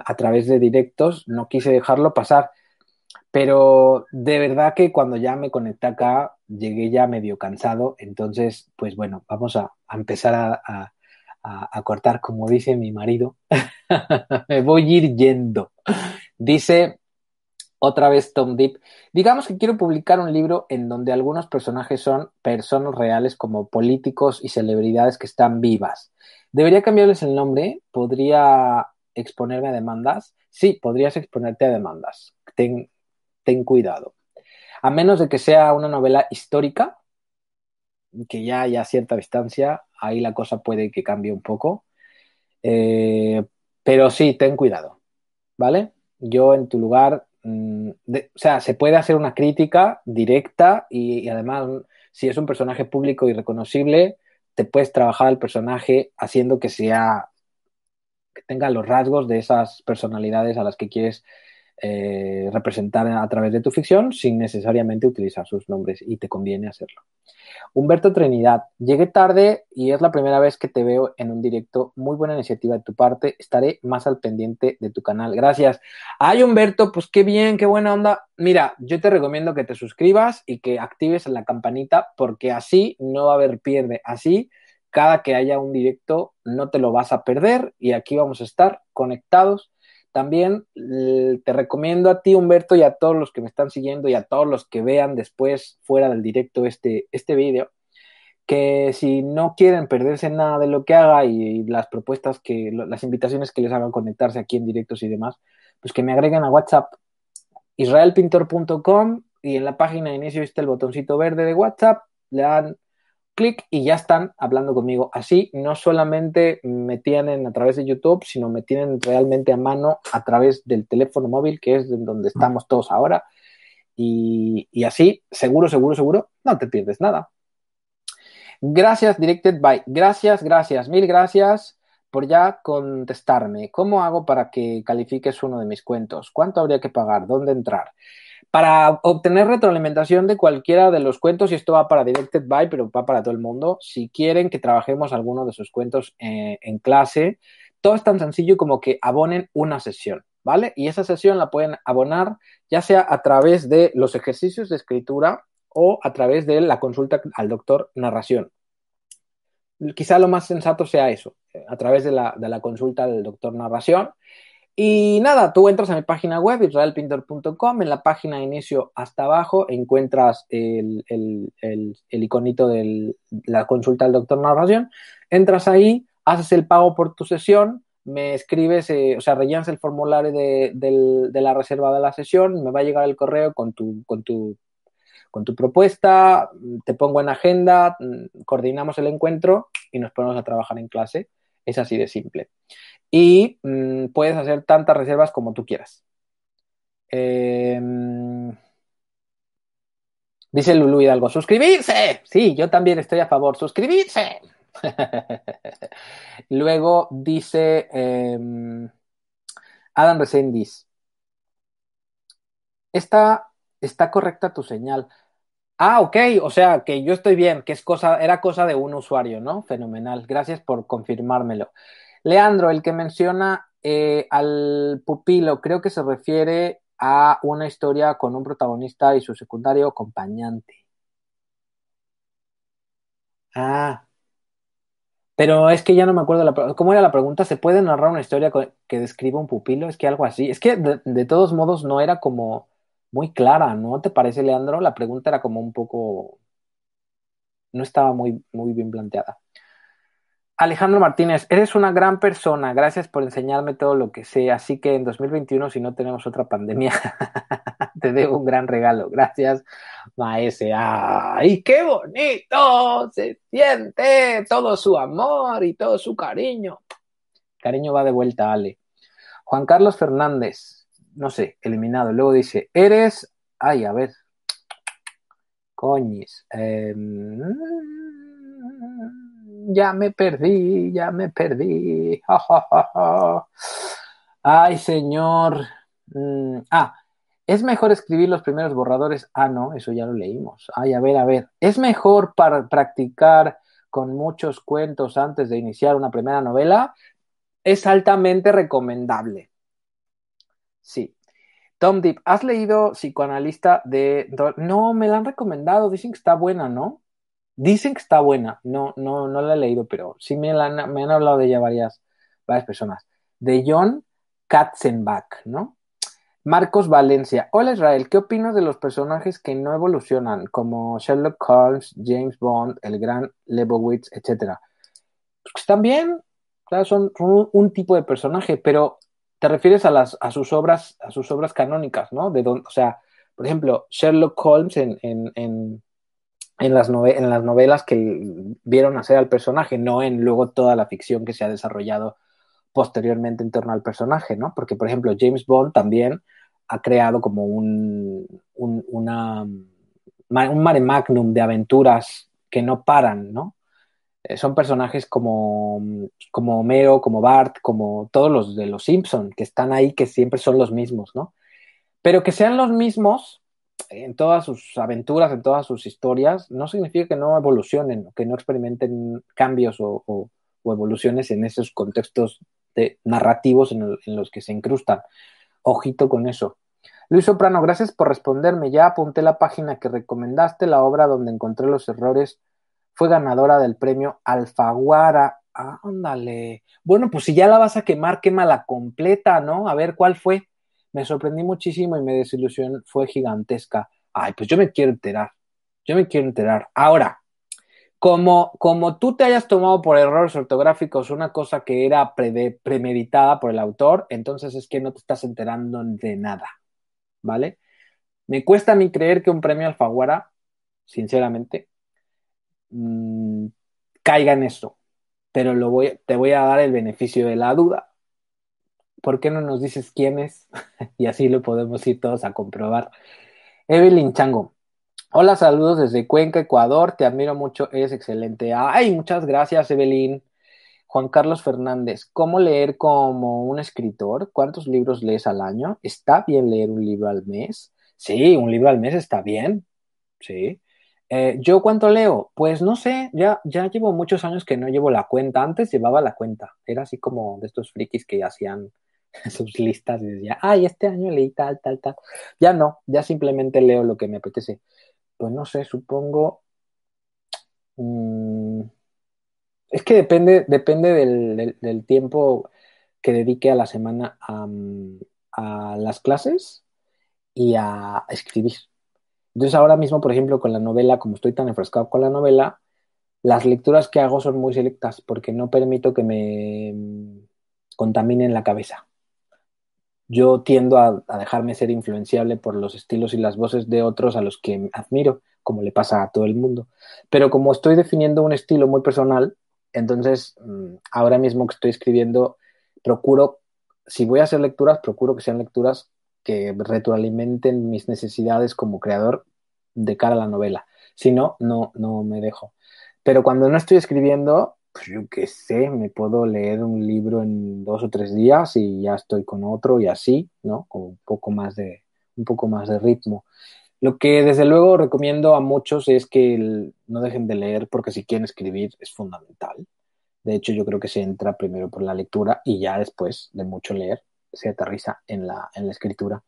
a través de directos, no quise dejarlo pasar. Pero de verdad que cuando ya me conecté acá, llegué ya medio cansado. Entonces, pues bueno, vamos a, empezar a, a, cortar, como dice mi marido. me voy a ir yendo. Dice otra vez Tom Deep, digamos que quiero publicar un libro en donde algunos personajes son personas reales como políticos y celebridades que están vivas. ¿Debería cambiarles el nombre? ¿Podría exponerme a demandas? Sí, podrías exponerte a demandas. Ten, ten cuidado. A menos de que sea una novela histórica, que ya haya cierta distancia, ahí la cosa puede que cambie un poco. Eh, pero sí, ten cuidado, ¿vale? Yo en tu lugar de, o sea, se puede hacer una crítica directa y, y, además, si es un personaje público y reconocible, te puedes trabajar al personaje haciendo que sea, que tenga los rasgos de esas personalidades a las que quieres eh, representar a través de tu ficción sin necesariamente utilizar sus nombres y te conviene hacerlo. Humberto Trinidad, llegué tarde y es la primera vez que te veo en un directo. Muy buena iniciativa de tu parte. Estaré más al pendiente de tu canal. Gracias. Ay, Humberto, pues qué bien, qué buena onda. Mira, yo te recomiendo que te suscribas y que actives la campanita porque así no va a haber pierde. Así, cada que haya un directo, no te lo vas a perder y aquí vamos a estar conectados también te recomiendo a ti, Humberto, y a todos los que me están siguiendo y a todos los que vean después fuera del directo este, este vídeo, que si no quieren perderse nada de lo que haga y, y, las propuestas que, las invitaciones que les hagan conectarse aquí en directos y demás, pues que me agreguen a WhatsApp israelpintor.com y en la página de inicio está el botoncito verde de WhatsApp, le dan clic y ya están hablando conmigo. Así no solamente me tienen a través de YouTube, sino me tienen realmente a mano a través del teléfono móvil, que es donde estamos todos ahora. Y, y así, seguro, seguro, seguro, no te pierdes nada. Gracias, Directed by. Gracias, gracias, mil gracias por ya contestarme. ¿Cómo hago para que califiques uno de mis cuentos? ¿Cuánto habría que pagar? ¿Dónde entrar? Para obtener retroalimentación de cualquiera de los cuentos, y esto va para Directed By, pero va para todo el mundo, si quieren que trabajemos alguno de sus cuentos eh, en clase, todo es tan sencillo como que abonen una sesión, ¿vale? Y esa sesión la pueden abonar ya sea a través de los ejercicios de escritura o a través de la consulta al doctor narración. Quizá lo más sensato sea eso, a través de la, de la consulta del doctor narración. Y nada, tú entras a mi página web, israelpintor.com, en la página de inicio hasta abajo encuentras el, el, el, iconito de la consulta del doctor narración, entras ahí, haces el pago por tu sesión, me escribes, eh, o sea, rellenas el formulario de, de, de, la reserva de la sesión, me va a llegar el correo con tu, con tu, con tu propuesta, te pongo en agenda, coordinamos el encuentro y nos ponemos a trabajar en clase. Es así de simple y mmm, puedes hacer tantas reservas como tú quieras. Eh, Dice Lulu Hidalgo, suscribirse. Sí, yo también estoy a favor, suscribirse. Luego dice eh, Adam Resendiz, está, está correcta tu señal. Ah, ok, o sea que yo estoy bien, que es cosa, era cosa de un usuario, ¿no? Fenomenal. Gracias por confirmármelo. Leandro, el que menciona eh, al pupilo, creo que se refiere a una historia con un protagonista y su secundario acompañante. Ah, pero es que ya no me acuerdo la, cómo era la pregunta. ¿Se puede narrar una historia que describa un pupilo? Es que algo así. Es que de, de, todos modos no era como muy clara, ¿no te parece, Leandro? La pregunta era como un poco. No estaba muy, muy bien planteada. Alejandro Martínez, eres una gran persona, gracias por enseñarme todo lo que sé, así que en 2021, si no tenemos otra pandemia, te debo un gran regalo. Gracias, Maese. ¡Ay, qué bonito! Se siente todo su amor y todo su cariño. Cariño va de vuelta, Ale. Juan Carlos Fernández, no sé, eliminado. Luego dice, eres, ay, a ver, coñis. Eh ya me perdí, ya me perdí. Ay, señor. Mm, ah, es mejor escribir los primeros borradores. Ah, no, eso ya lo leímos. Ay, a ver, a ver. Es mejor para practicar con muchos cuentos antes de iniciar una primera novela. Es altamente recomendable. Sí. Tom Deep, ¿has leído Psicoanalista de... No, me la han recomendado. Dicen que está buena, ¿no? Dicen que está buena, no, no, no la he leído, pero sí me, la han, me han hablado de ella varias, varias personas. De John Katzenbach, ¿no? Marcos Valencia. Hola Israel, ¿qué opinas de los personajes que no evolucionan, como Sherlock Holmes, James Bond, el gran Lebowitz, etcétera? Pues están bien, son, un, tipo de personaje, pero te refieres a, las, a sus obras, a sus obras canónicas, ¿no? De o sea, por ejemplo, Sherlock Holmes en, en en las, novelas que vieron hacer al personaje, no en luego toda la ficción que se ha desarrollado posteriormente en torno al personaje, ¿no? Porque, por ejemplo, James Bond también ha creado como un, un, un mare magnum de aventuras que no paran, ¿no? Eh, son personajes como, como Homero, como Bart, como todos los de los Simpson, que están ahí, que siempre son los mismos, ¿no? Pero que sean los mismos en todas sus aventuras, en todas sus historias, no significa que no evolucionen, que no experimenten cambios o, evoluciones en esos contextos de, narrativos en, los que se incrustan. Ojito con eso. Luis Soprano, gracias por responderme. Ya apunté la página que recomendaste, la obra donde encontré los errores. Fue ganadora del premio Alfaguara. Ándale. Bueno, pues si ya la vas a quemar, la completa, ¿no? A ver cuál fue me sorprendí muchísimo y mi desilusión fue gigantesca. Ay, pues yo me quiero enterar. Yo me quiero enterar. Ahora, como, como tú te hayas tomado por errores ortográficos una cosa que era premeditada por el autor, entonces es que no te estás enterando de nada. ¿Vale? Me cuesta a mí creer que un premio Alfaguara, sinceramente, mmm, caiga en eso. Pero te voy a dar el beneficio de la duda ¿por qué no nos dices quién es? y así lo podemos ir todos a comprobar. Evelyn Chango. Hola, saludos desde Cuenca, Ecuador. Te admiro mucho, eres excelente. Ay, muchas gracias, Evelyn. Juan Carlos Fernández, ¿cómo leer como un escritor? ¿Cuántos libros lees al año? ¿Está bien leer un libro al mes? Sí, un libro al mes está bien. Sí. Eh, ¿Yo cuánto leo? Pues no sé, ya, ya llevo muchos años que no llevo la cuenta. Antes llevaba la cuenta. Era así como de estos frikis que hacían sus listas y decía, ay, este año leí tal, tal, tal. Ya no, ya simplemente leo lo que me apetece. Pues no sé, supongo. Mmm, es que depende, depende del, tiempo que dedique a la semana a, las clases y a escribir. Entonces ahora mismo, por ejemplo, con la novela, como estoy tan enfrascado con la novela, las lecturas que hago son muy selectas porque no permito que me contaminen la cabeza yo tiendo a, dejarme ser influenciable por los estilos y las voces de otros a los que admiro, como le pasa a todo el mundo. Pero como estoy definiendo un estilo muy personal, entonces mm, ahora mismo que estoy escribiendo, procuro, si voy a hacer lecturas, procuro que sean lecturas que retroalimenten mis necesidades como creador de cara a la novela. Si no, no, no me dejo. Pero cuando no estoy escribiendo, pues yo qué sé, me puedo leer un libro en dos o tres días y ya estoy con otro y así, ¿no? Con un poco más de, un poco más de ritmo. Lo que desde luego recomiendo a muchos es que no dejen de leer porque si quieren escribir es fundamental. De hecho, yo creo que se entra primero por la lectura y ya después de mucho leer se aterriza en la, en la escritura.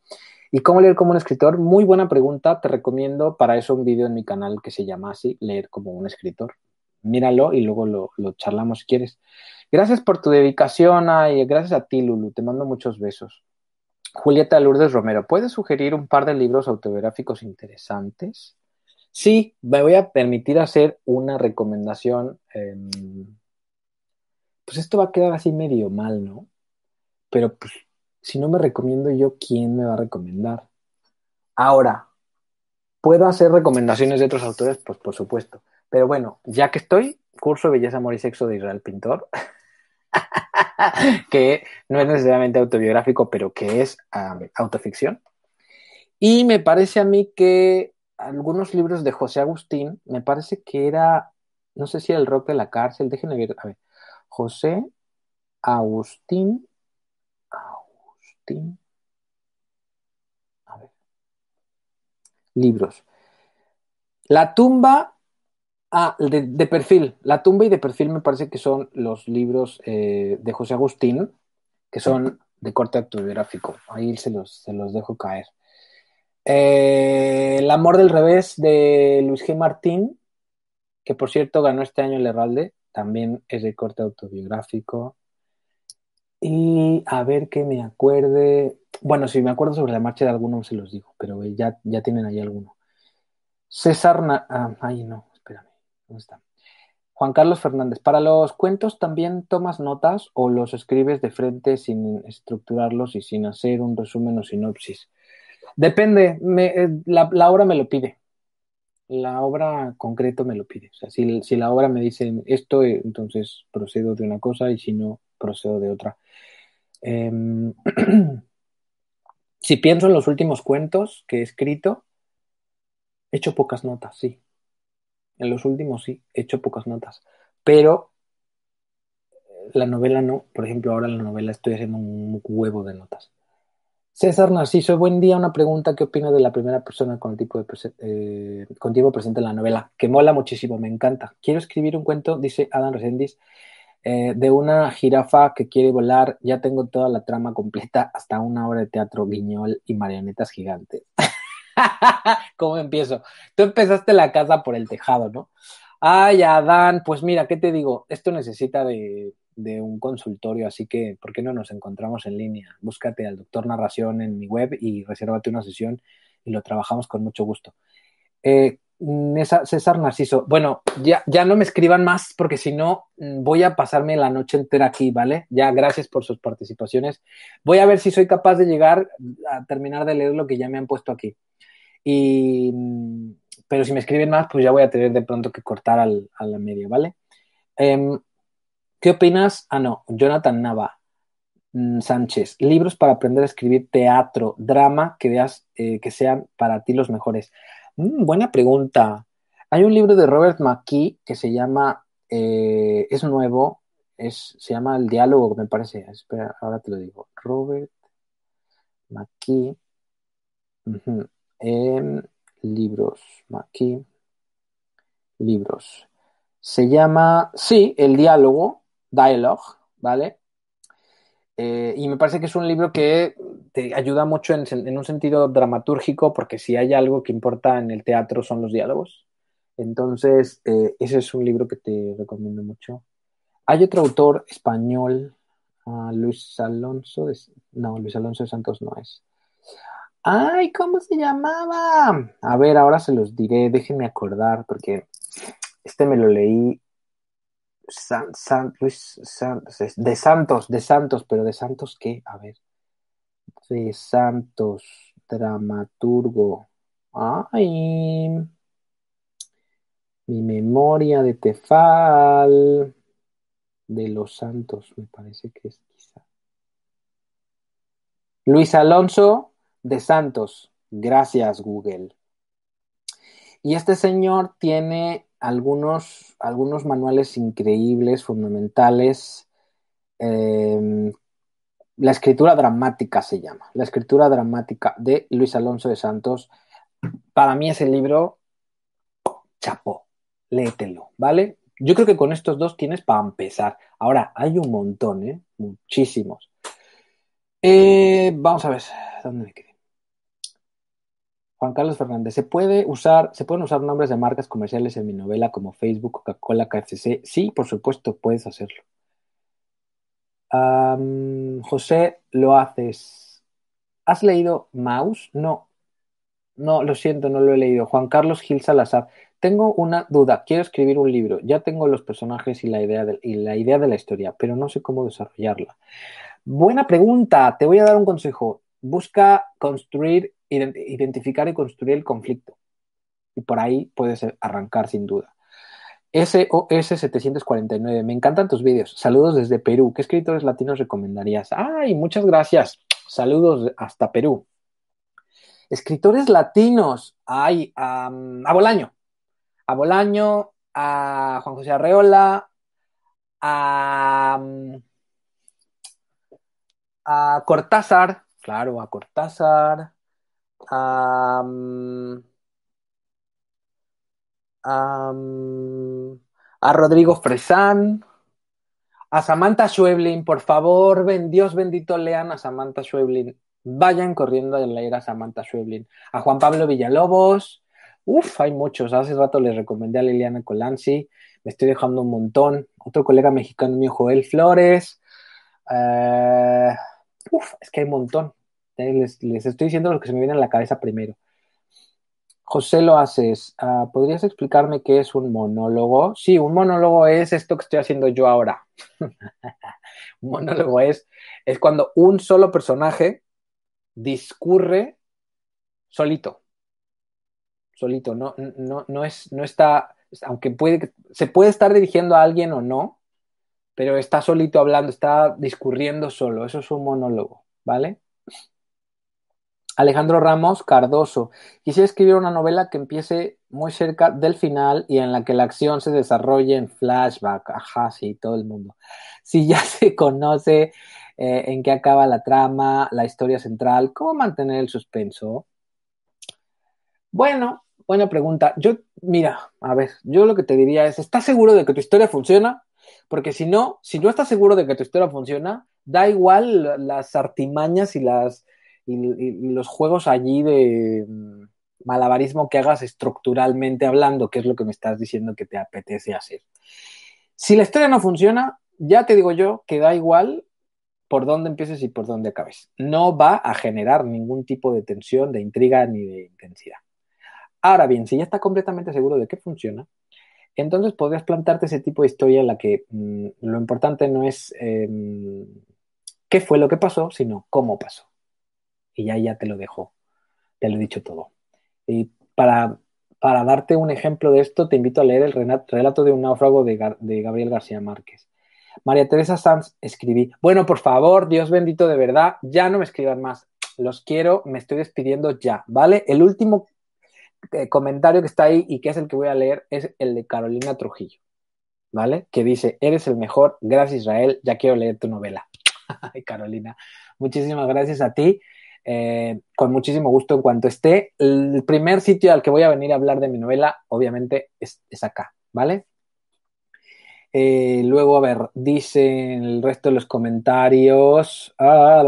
¿Y cómo leer como un escritor? Muy buena pregunta. Te recomiendo para eso un vídeo en mi canal que se llama así, Leer como un escritor. Míralo y luego lo, lo charlamos si quieres. Gracias por tu dedicación y gracias a ti, Lulu. Te mando muchos besos. Julieta Lourdes Romero, ¿puedes sugerir un par de libros autobiográficos interesantes? Sí, me voy a permitir hacer una recomendación. Em, pues esto va a quedar así medio mal, ¿no? Pero pues, si no me recomiendo yo, ¿quién me va a recomendar? Ahora, ¿puedo hacer recomendaciones de otros autores? Pues por supuesto. Pero bueno, ya que estoy, curso Belleza, Amor y Sexo de Israel Pintor. que no es necesariamente autobiográfico, pero que es autoficción. Y me parece a mí que algunos libros de José Agustín, me parece que era, no sé si era el rock de la cárcel, déjenme ver, a ver, José Agustín, Agustín, a ver, libros. La tumba Ah, de, perfil. La tumba y de perfil me parece que son los libros eh, de José Agustín, que son de corte autobiográfico. Ahí se los, se los dejo caer. Eh, el amor del revés de Luis G. Martín, que por cierto ganó este año el Herralde, también es de corte autobiográfico. Y a ver que me acuerde. Bueno, si me acuerdo sobre la marcha de alguno, se los digo, pero ya, ya tienen ahí alguno. César. Ah, ay, no. ¿Dónde está? Juan Carlos Fernández, ¿para los cuentos también tomas notas o los escribes de frente sin estructurarlos y sin hacer un resumen o sinopsis? Depende, eh, la, obra me lo pide. La obra concreto me lo pide. Sea, si, la obra me dice esto, eh, entonces procedo de una cosa y si no, procedo de otra. Em, si pienso en los últimos cuentos que he escrito, he hecho pocas notas, sí. En los últimos sí, he hecho pocas notas. Pero la novela no. Por ejemplo, ahora en la novela estoy haciendo un huevo de notas. César Narciso, buen día. Una pregunta: ¿qué opinas de la primera persona con el tipo de eh, presente en la novela? Que mola muchísimo, me encanta. Quiero escribir un cuento, dice Adam Resendis, eh, de una jirafa que quiere volar. Ya tengo toda la trama completa, hasta una obra de teatro, guiñol y marionetas gigantes. ¿Cómo empiezo? Tú empezaste la casa por el tejado, ¿no? Ay, Adán, pues mira, ¿qué te digo? Esto necesita de, un consultorio, así que ¿por qué no nos encontramos en línea? Búscate al doctor Narración en mi web y resérvate una sesión y lo trabajamos con mucho gusto. Eh, César Narciso, bueno, ya, ya no me escriban más porque si no mm, voy a pasarme la noche entera aquí, ¿vale? Ya, gracias por sus participaciones. Voy a ver si soy capaz de llegar a terminar de leer lo que ya me han puesto aquí. Y, pero si me escriben más, pues ya voy a tener de pronto que cortar a la media, ¿vale? Em, ¿Qué opinas? Ah, no, Jonathan Nava mm, Sánchez. Libros para aprender a escribir teatro, drama que veas eh, que sean para ti los mejores. Mm, buena pregunta. Hay un libro de Robert McKee que se llama, eh, es nuevo, es, se llama El diálogo, me parece. Espera, ahora te lo digo. Robert McKee libros. Aquí, libros. Se llama, sí, el diálogo, dialogue, ¿vale? Eh, y me parece que es un libro que te ayuda mucho en, un sentido dramatúrgico, porque si hay algo que importa en el teatro son los diálogos. Entonces, eh, ese es un libro que te recomiendo mucho. Hay otro autor español, ah, Luis Alonso, no, Luis Alonso de Santos no es. Ay, ¿cómo se llamaba? A ver, ahora se los diré, déjenme acordar, porque este me lo leí. San, Luis de Santos, de Santos, pero de Santos qué? A ver. De Santos, dramaturgo. Ay, mi memoria de Tefal, de los Santos, me parece que es quizá. Luis Alonso de Santos. Gracias, Google. Y este señor tiene algunos, algunos manuales increíbles, fundamentales. Em, la escritura dramática se llama. La escritura dramática de Luis Alonso de Santos. Para mí ese libro, chapó, léetelo, ¿vale? Yo creo que con estos dos tienes para empezar. Ahora, hay un montón, ¿eh? Muchísimos. Eh, vamos a ver, ¿dónde me quedé? Juan Carlos Fernández, ¿se puede usar, se pueden usar nombres de marcas comerciales en mi novela como Facebook, Coca-Cola, KFC? Sí, por supuesto, puedes hacerlo. José, lo haces. ¿Has leído Mouse? No. No, lo siento, no lo he leído. Juan Carlos Gil Salazar. Tengo una duda. Quiero escribir un libro. Ya tengo los personajes y la idea de, y la, idea de la historia, pero no sé cómo desarrollarla. Buena pregunta. Te voy a dar un consejo. Busca construir, identificar y construir el conflicto. Y por ahí puedes arrancar sin duda. SOS 749. Me encantan tus vídeos. Saludos desde Perú. ¿Qué escritores latinos recomendarías? ¡Ay, muchas gracias! Saludos hasta Perú. Escritores latinos. ¡Ay! a Bolaño. A Bolaño, a Juan José Arreola, a Cortázar, claro, a Cortázar, a, a, Rodrigo Fresán, a Samantha Schweblin, por favor, ven, Dios bendito, lean a Samantha Schweblin. Vayan corriendo a leer a Samantha Schweblin. A Juan Pablo Villalobos. Uf, hay muchos. Hace rato les recomendé a Liliana Colanzi. Me estoy dejando un montón. Otro colega mexicano mío, Joel Flores. Eh, Uf, es que hay un montón. Eh, les, estoy diciendo lo que se me viene a la cabeza primero. José lo haces. Ah, ¿Podrías explicarme qué es un monólogo? Sí, un monólogo es esto que estoy haciendo yo ahora. un monólogo es, es cuando un solo personaje discurre solito. Solito. No, no, no, es, no está, aunque puede, se puede estar dirigiendo a alguien o no, pero está solito hablando, está discurriendo solo. Eso es un monólogo, ¿vale? Alejandro Ramos Cardoso. Quisiera escribir una novela que empiece muy cerca del final y en la que la acción se desarrolle en flashback. Ajá, sí, todo el mundo. Si ya se conoce eh, en qué acaba la trama, la historia central, ¿cómo mantener el suspenso? Bueno, buena pregunta. Yo, mira, a ver, yo lo que te diría es, ¿estás seguro de que tu historia funciona? Porque si no, si no estás seguro de que tu historia funciona, da igual las artimañas y, las, y, los juegos allí de mm, malabarismo que hagas estructuralmente hablando, que es lo que me estás diciendo que te apetece hacer. Si la historia no funciona, ya te digo yo que da igual por dónde empieces y por dónde acabes. No va a generar ningún tipo de tensión, de intriga ni de intensidad. Ahora bien, si ya está completamente seguro de que funciona, entonces podrías plantarte ese tipo de historia en la que mm, lo importante no es em, qué fue lo que pasó, sino cómo pasó. Y ya, ya te lo dejo, te lo he dicho todo. Y para, para darte un ejemplo de esto, te invito a leer el relato de un náufrago de, de Gabriel García Márquez. María Teresa Sanz escribí, bueno, por favor, Dios bendito de verdad, ya no me escriban más. Los quiero, me estoy despidiendo ya, ¿vale? El último eh, comentario que está ahí y que es el que voy a leer es el de Carolina Trujillo, ¿vale? Que dice, eres el mejor, gracias Israel, ya quiero leer tu novela. Ay, Carolina, muchísimas gracias a ti. Eh, con muchísimo gusto en cuanto esté. El primer sitio al que voy a venir a hablar de mi novela, obviamente, es, acá, ¿vale? Eh, luego, a ver, dice el resto de los comentarios. Ah,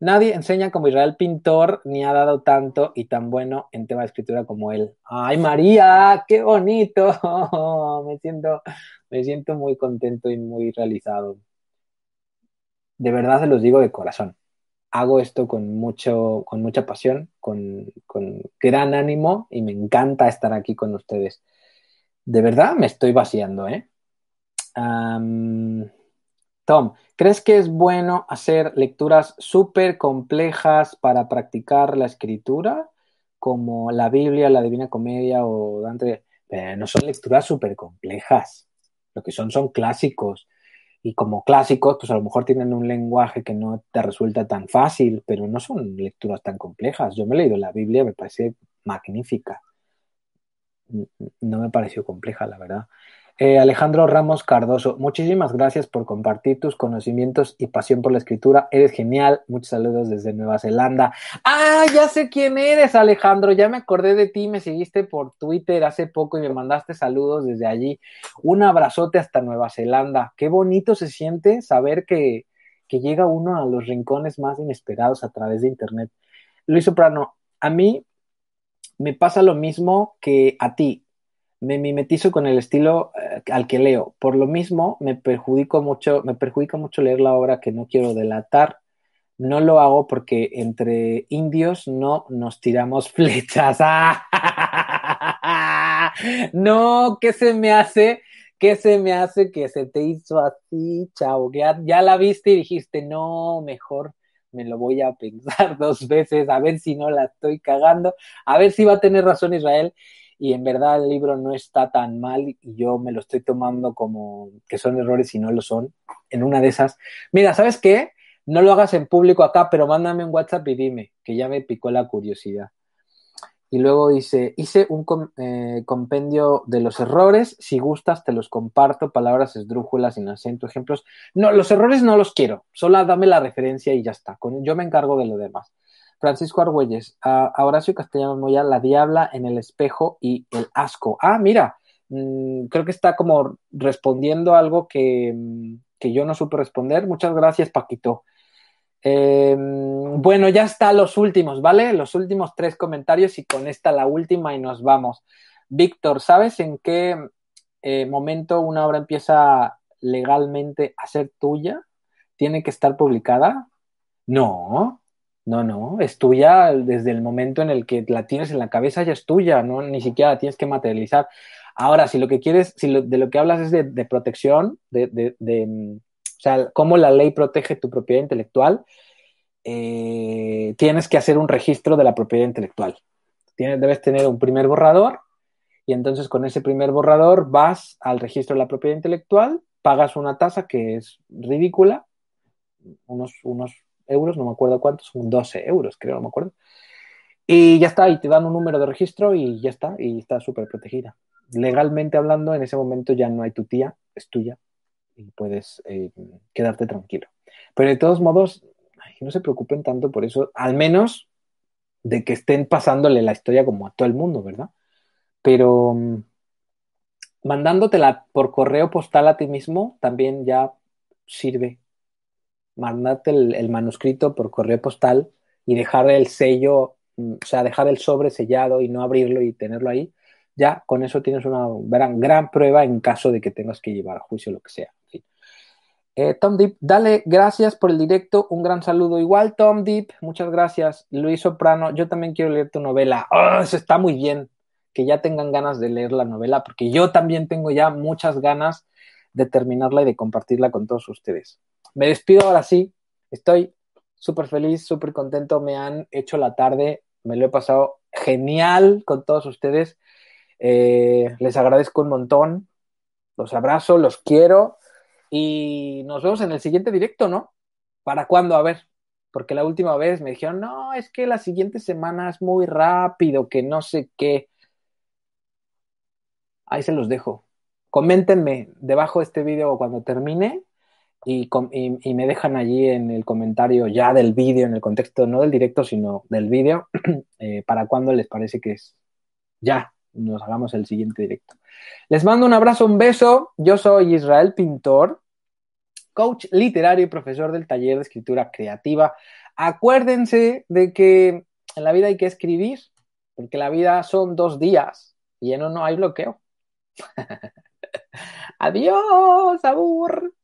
Nadie enseña como Israel pintor ni ha dado tanto y tan bueno en tema de escritura como él. ¡Ay, María! ¡Qué bonito! me, siento, me siento muy contento y muy realizado. De verdad se los digo de corazón. Hago esto con, mucho, con mucha pasión, con, gran ánimo y me encanta estar aquí con ustedes. De verdad me estoy vaciando, ¿eh? Tom, ¿crees que es bueno hacer lecturas súper complejas para practicar la escritura? Como la Biblia, la Divina Comedia o Dante. no son lecturas súper complejas. Lo que son son clásicos. Y como clásicos, pues a lo mejor tienen un lenguaje que no te resulta tan fácil, pero no son lecturas tan complejas. Yo me he leído la Biblia, me parece magnífica. no me pareció compleja, la verdad. Eh, Alejandro Ramos Cardoso, muchísimas gracias por compartir tus conocimientos y pasión por la escritura. Eres genial. Muchos saludos desde Nueva Zelanda. Ah, ya sé quién eres, Alejandro. Ya me acordé de ti. Me seguiste por Twitter hace poco y me mandaste saludos desde allí. Un abrazote hasta Nueva Zelanda. Qué bonito se siente saber que, que llega uno a los rincones más inesperados a través de Internet. Luis Soprano, a mí me pasa lo mismo que a ti me mimetizo con el estilo eh, al que leo. Por lo mismo, me perjudico mucho, me perjudica mucho leer la obra que no quiero delatar. No lo hago porque entre indios no nos tiramos flechas. No, ¿qué se me hace? ¿Qué se me hace que se te hizo así, chavo? Ya, ya la viste y dijiste, no, mejor me lo voy a pensar dos veces, a ver si no la estoy cagando, a ver si va a tener razón Israel y en verdad el libro no está tan mal y yo me lo estoy tomando como que son errores y no lo son. En una de esas, mira, ¿sabes qué? No lo hagas en público acá, pero mándame un WhatsApp y dime, que ya me picó la curiosidad. Y luego dice, hice un eh, compendio de los errores, si gustas te los comparto, palabras esdrújulas, sin acento, ejemplos. No, los errores no los quiero, solo dame la referencia y ya está. yo me encargo de lo demás. Francisco Argüelles, a, Horacio Castellanos Moya, La Diabla en el espejo y El asco. Ah, mira, mm, creo que está como respondiendo algo que, mm, que, yo no supe responder. Muchas gracias, Paquito. Em, bueno, ya está los últimos, ¿vale? Los últimos tres comentarios y con esta la última y nos vamos. Víctor, ¿sabes en qué eh, momento una obra empieza legalmente a ser tuya? ¿Tiene que estar publicada? No, no, no, es tuya desde el momento en el que la tienes en la cabeza, ya es tuya, no ni siquiera la tienes que materializar. Ahora, si lo que quieres, si de lo que hablas es de, protección, de, mm, o sea, cómo la ley protege tu propiedad intelectual, eh, tienes que hacer un registro de la propiedad intelectual. Tienes, debes tener un primer borrador y entonces con ese primer borrador vas al registro de la propiedad intelectual, pagas una tasa que es ridícula, unos, unos euros, no me acuerdo cuántos, son 12 euros, creo, no me acuerdo. Y ya está, y te dan un número de registro y ya está, y está súper protegida. Legalmente hablando, en ese momento ya no hay tu tía, es tuya, y puedes eh, quedarte tranquilo. Pero de todos modos, no se preocupen tanto por eso, al menos de que estén pasándole la historia como a todo el mundo, ¿verdad? Pero mm, mandándotela por correo postal a ti mismo también ya sirve mandarte el, manuscrito por correo postal y dejar el sello, mm, o sea, dejar el sobre sellado y no abrirlo y tenerlo ahí, ya con eso tienes una gran, prueba en caso de que tengas que llevar a juicio lo que sea. Eh, Tom Deep, dale gracias por el directo, un gran saludo. Igual, Tom Deep, muchas gracias. Luis Soprano, yo también quiero leer tu novela. Oh, eso está muy bien, que ya tengan ganas de leer la novela, porque yo también tengo ya muchas ganas de terminarla y de compartirla con todos ustedes me despido ahora sí. Estoy súper feliz, súper contento. Me han hecho la tarde. Me lo he pasado genial con todos ustedes. Eh, les agradezco un montón. Los abrazo, los quiero. Y nos vemos en el siguiente directo, ¿no? ¿Para cuándo? A ver. Porque la última vez me dijeron, no, es que la siguiente semana es muy rápido, que no sé qué. Ahí se los dejo. Coméntenme debajo de este video cuando termine y, me dejan allí en el comentario ya del vídeo, en el contexto no del directo, sino del vídeo, eh, para cuándo les parece que es ya nos hagamos el siguiente directo. Les mando un abrazo, un beso. Yo soy Israel Pintor, coach literario y profesor del taller de escritura creativa. Acuérdense de que en la vida hay que escribir, porque la vida son dos días y en uno hay bloqueo. Adiós, abur.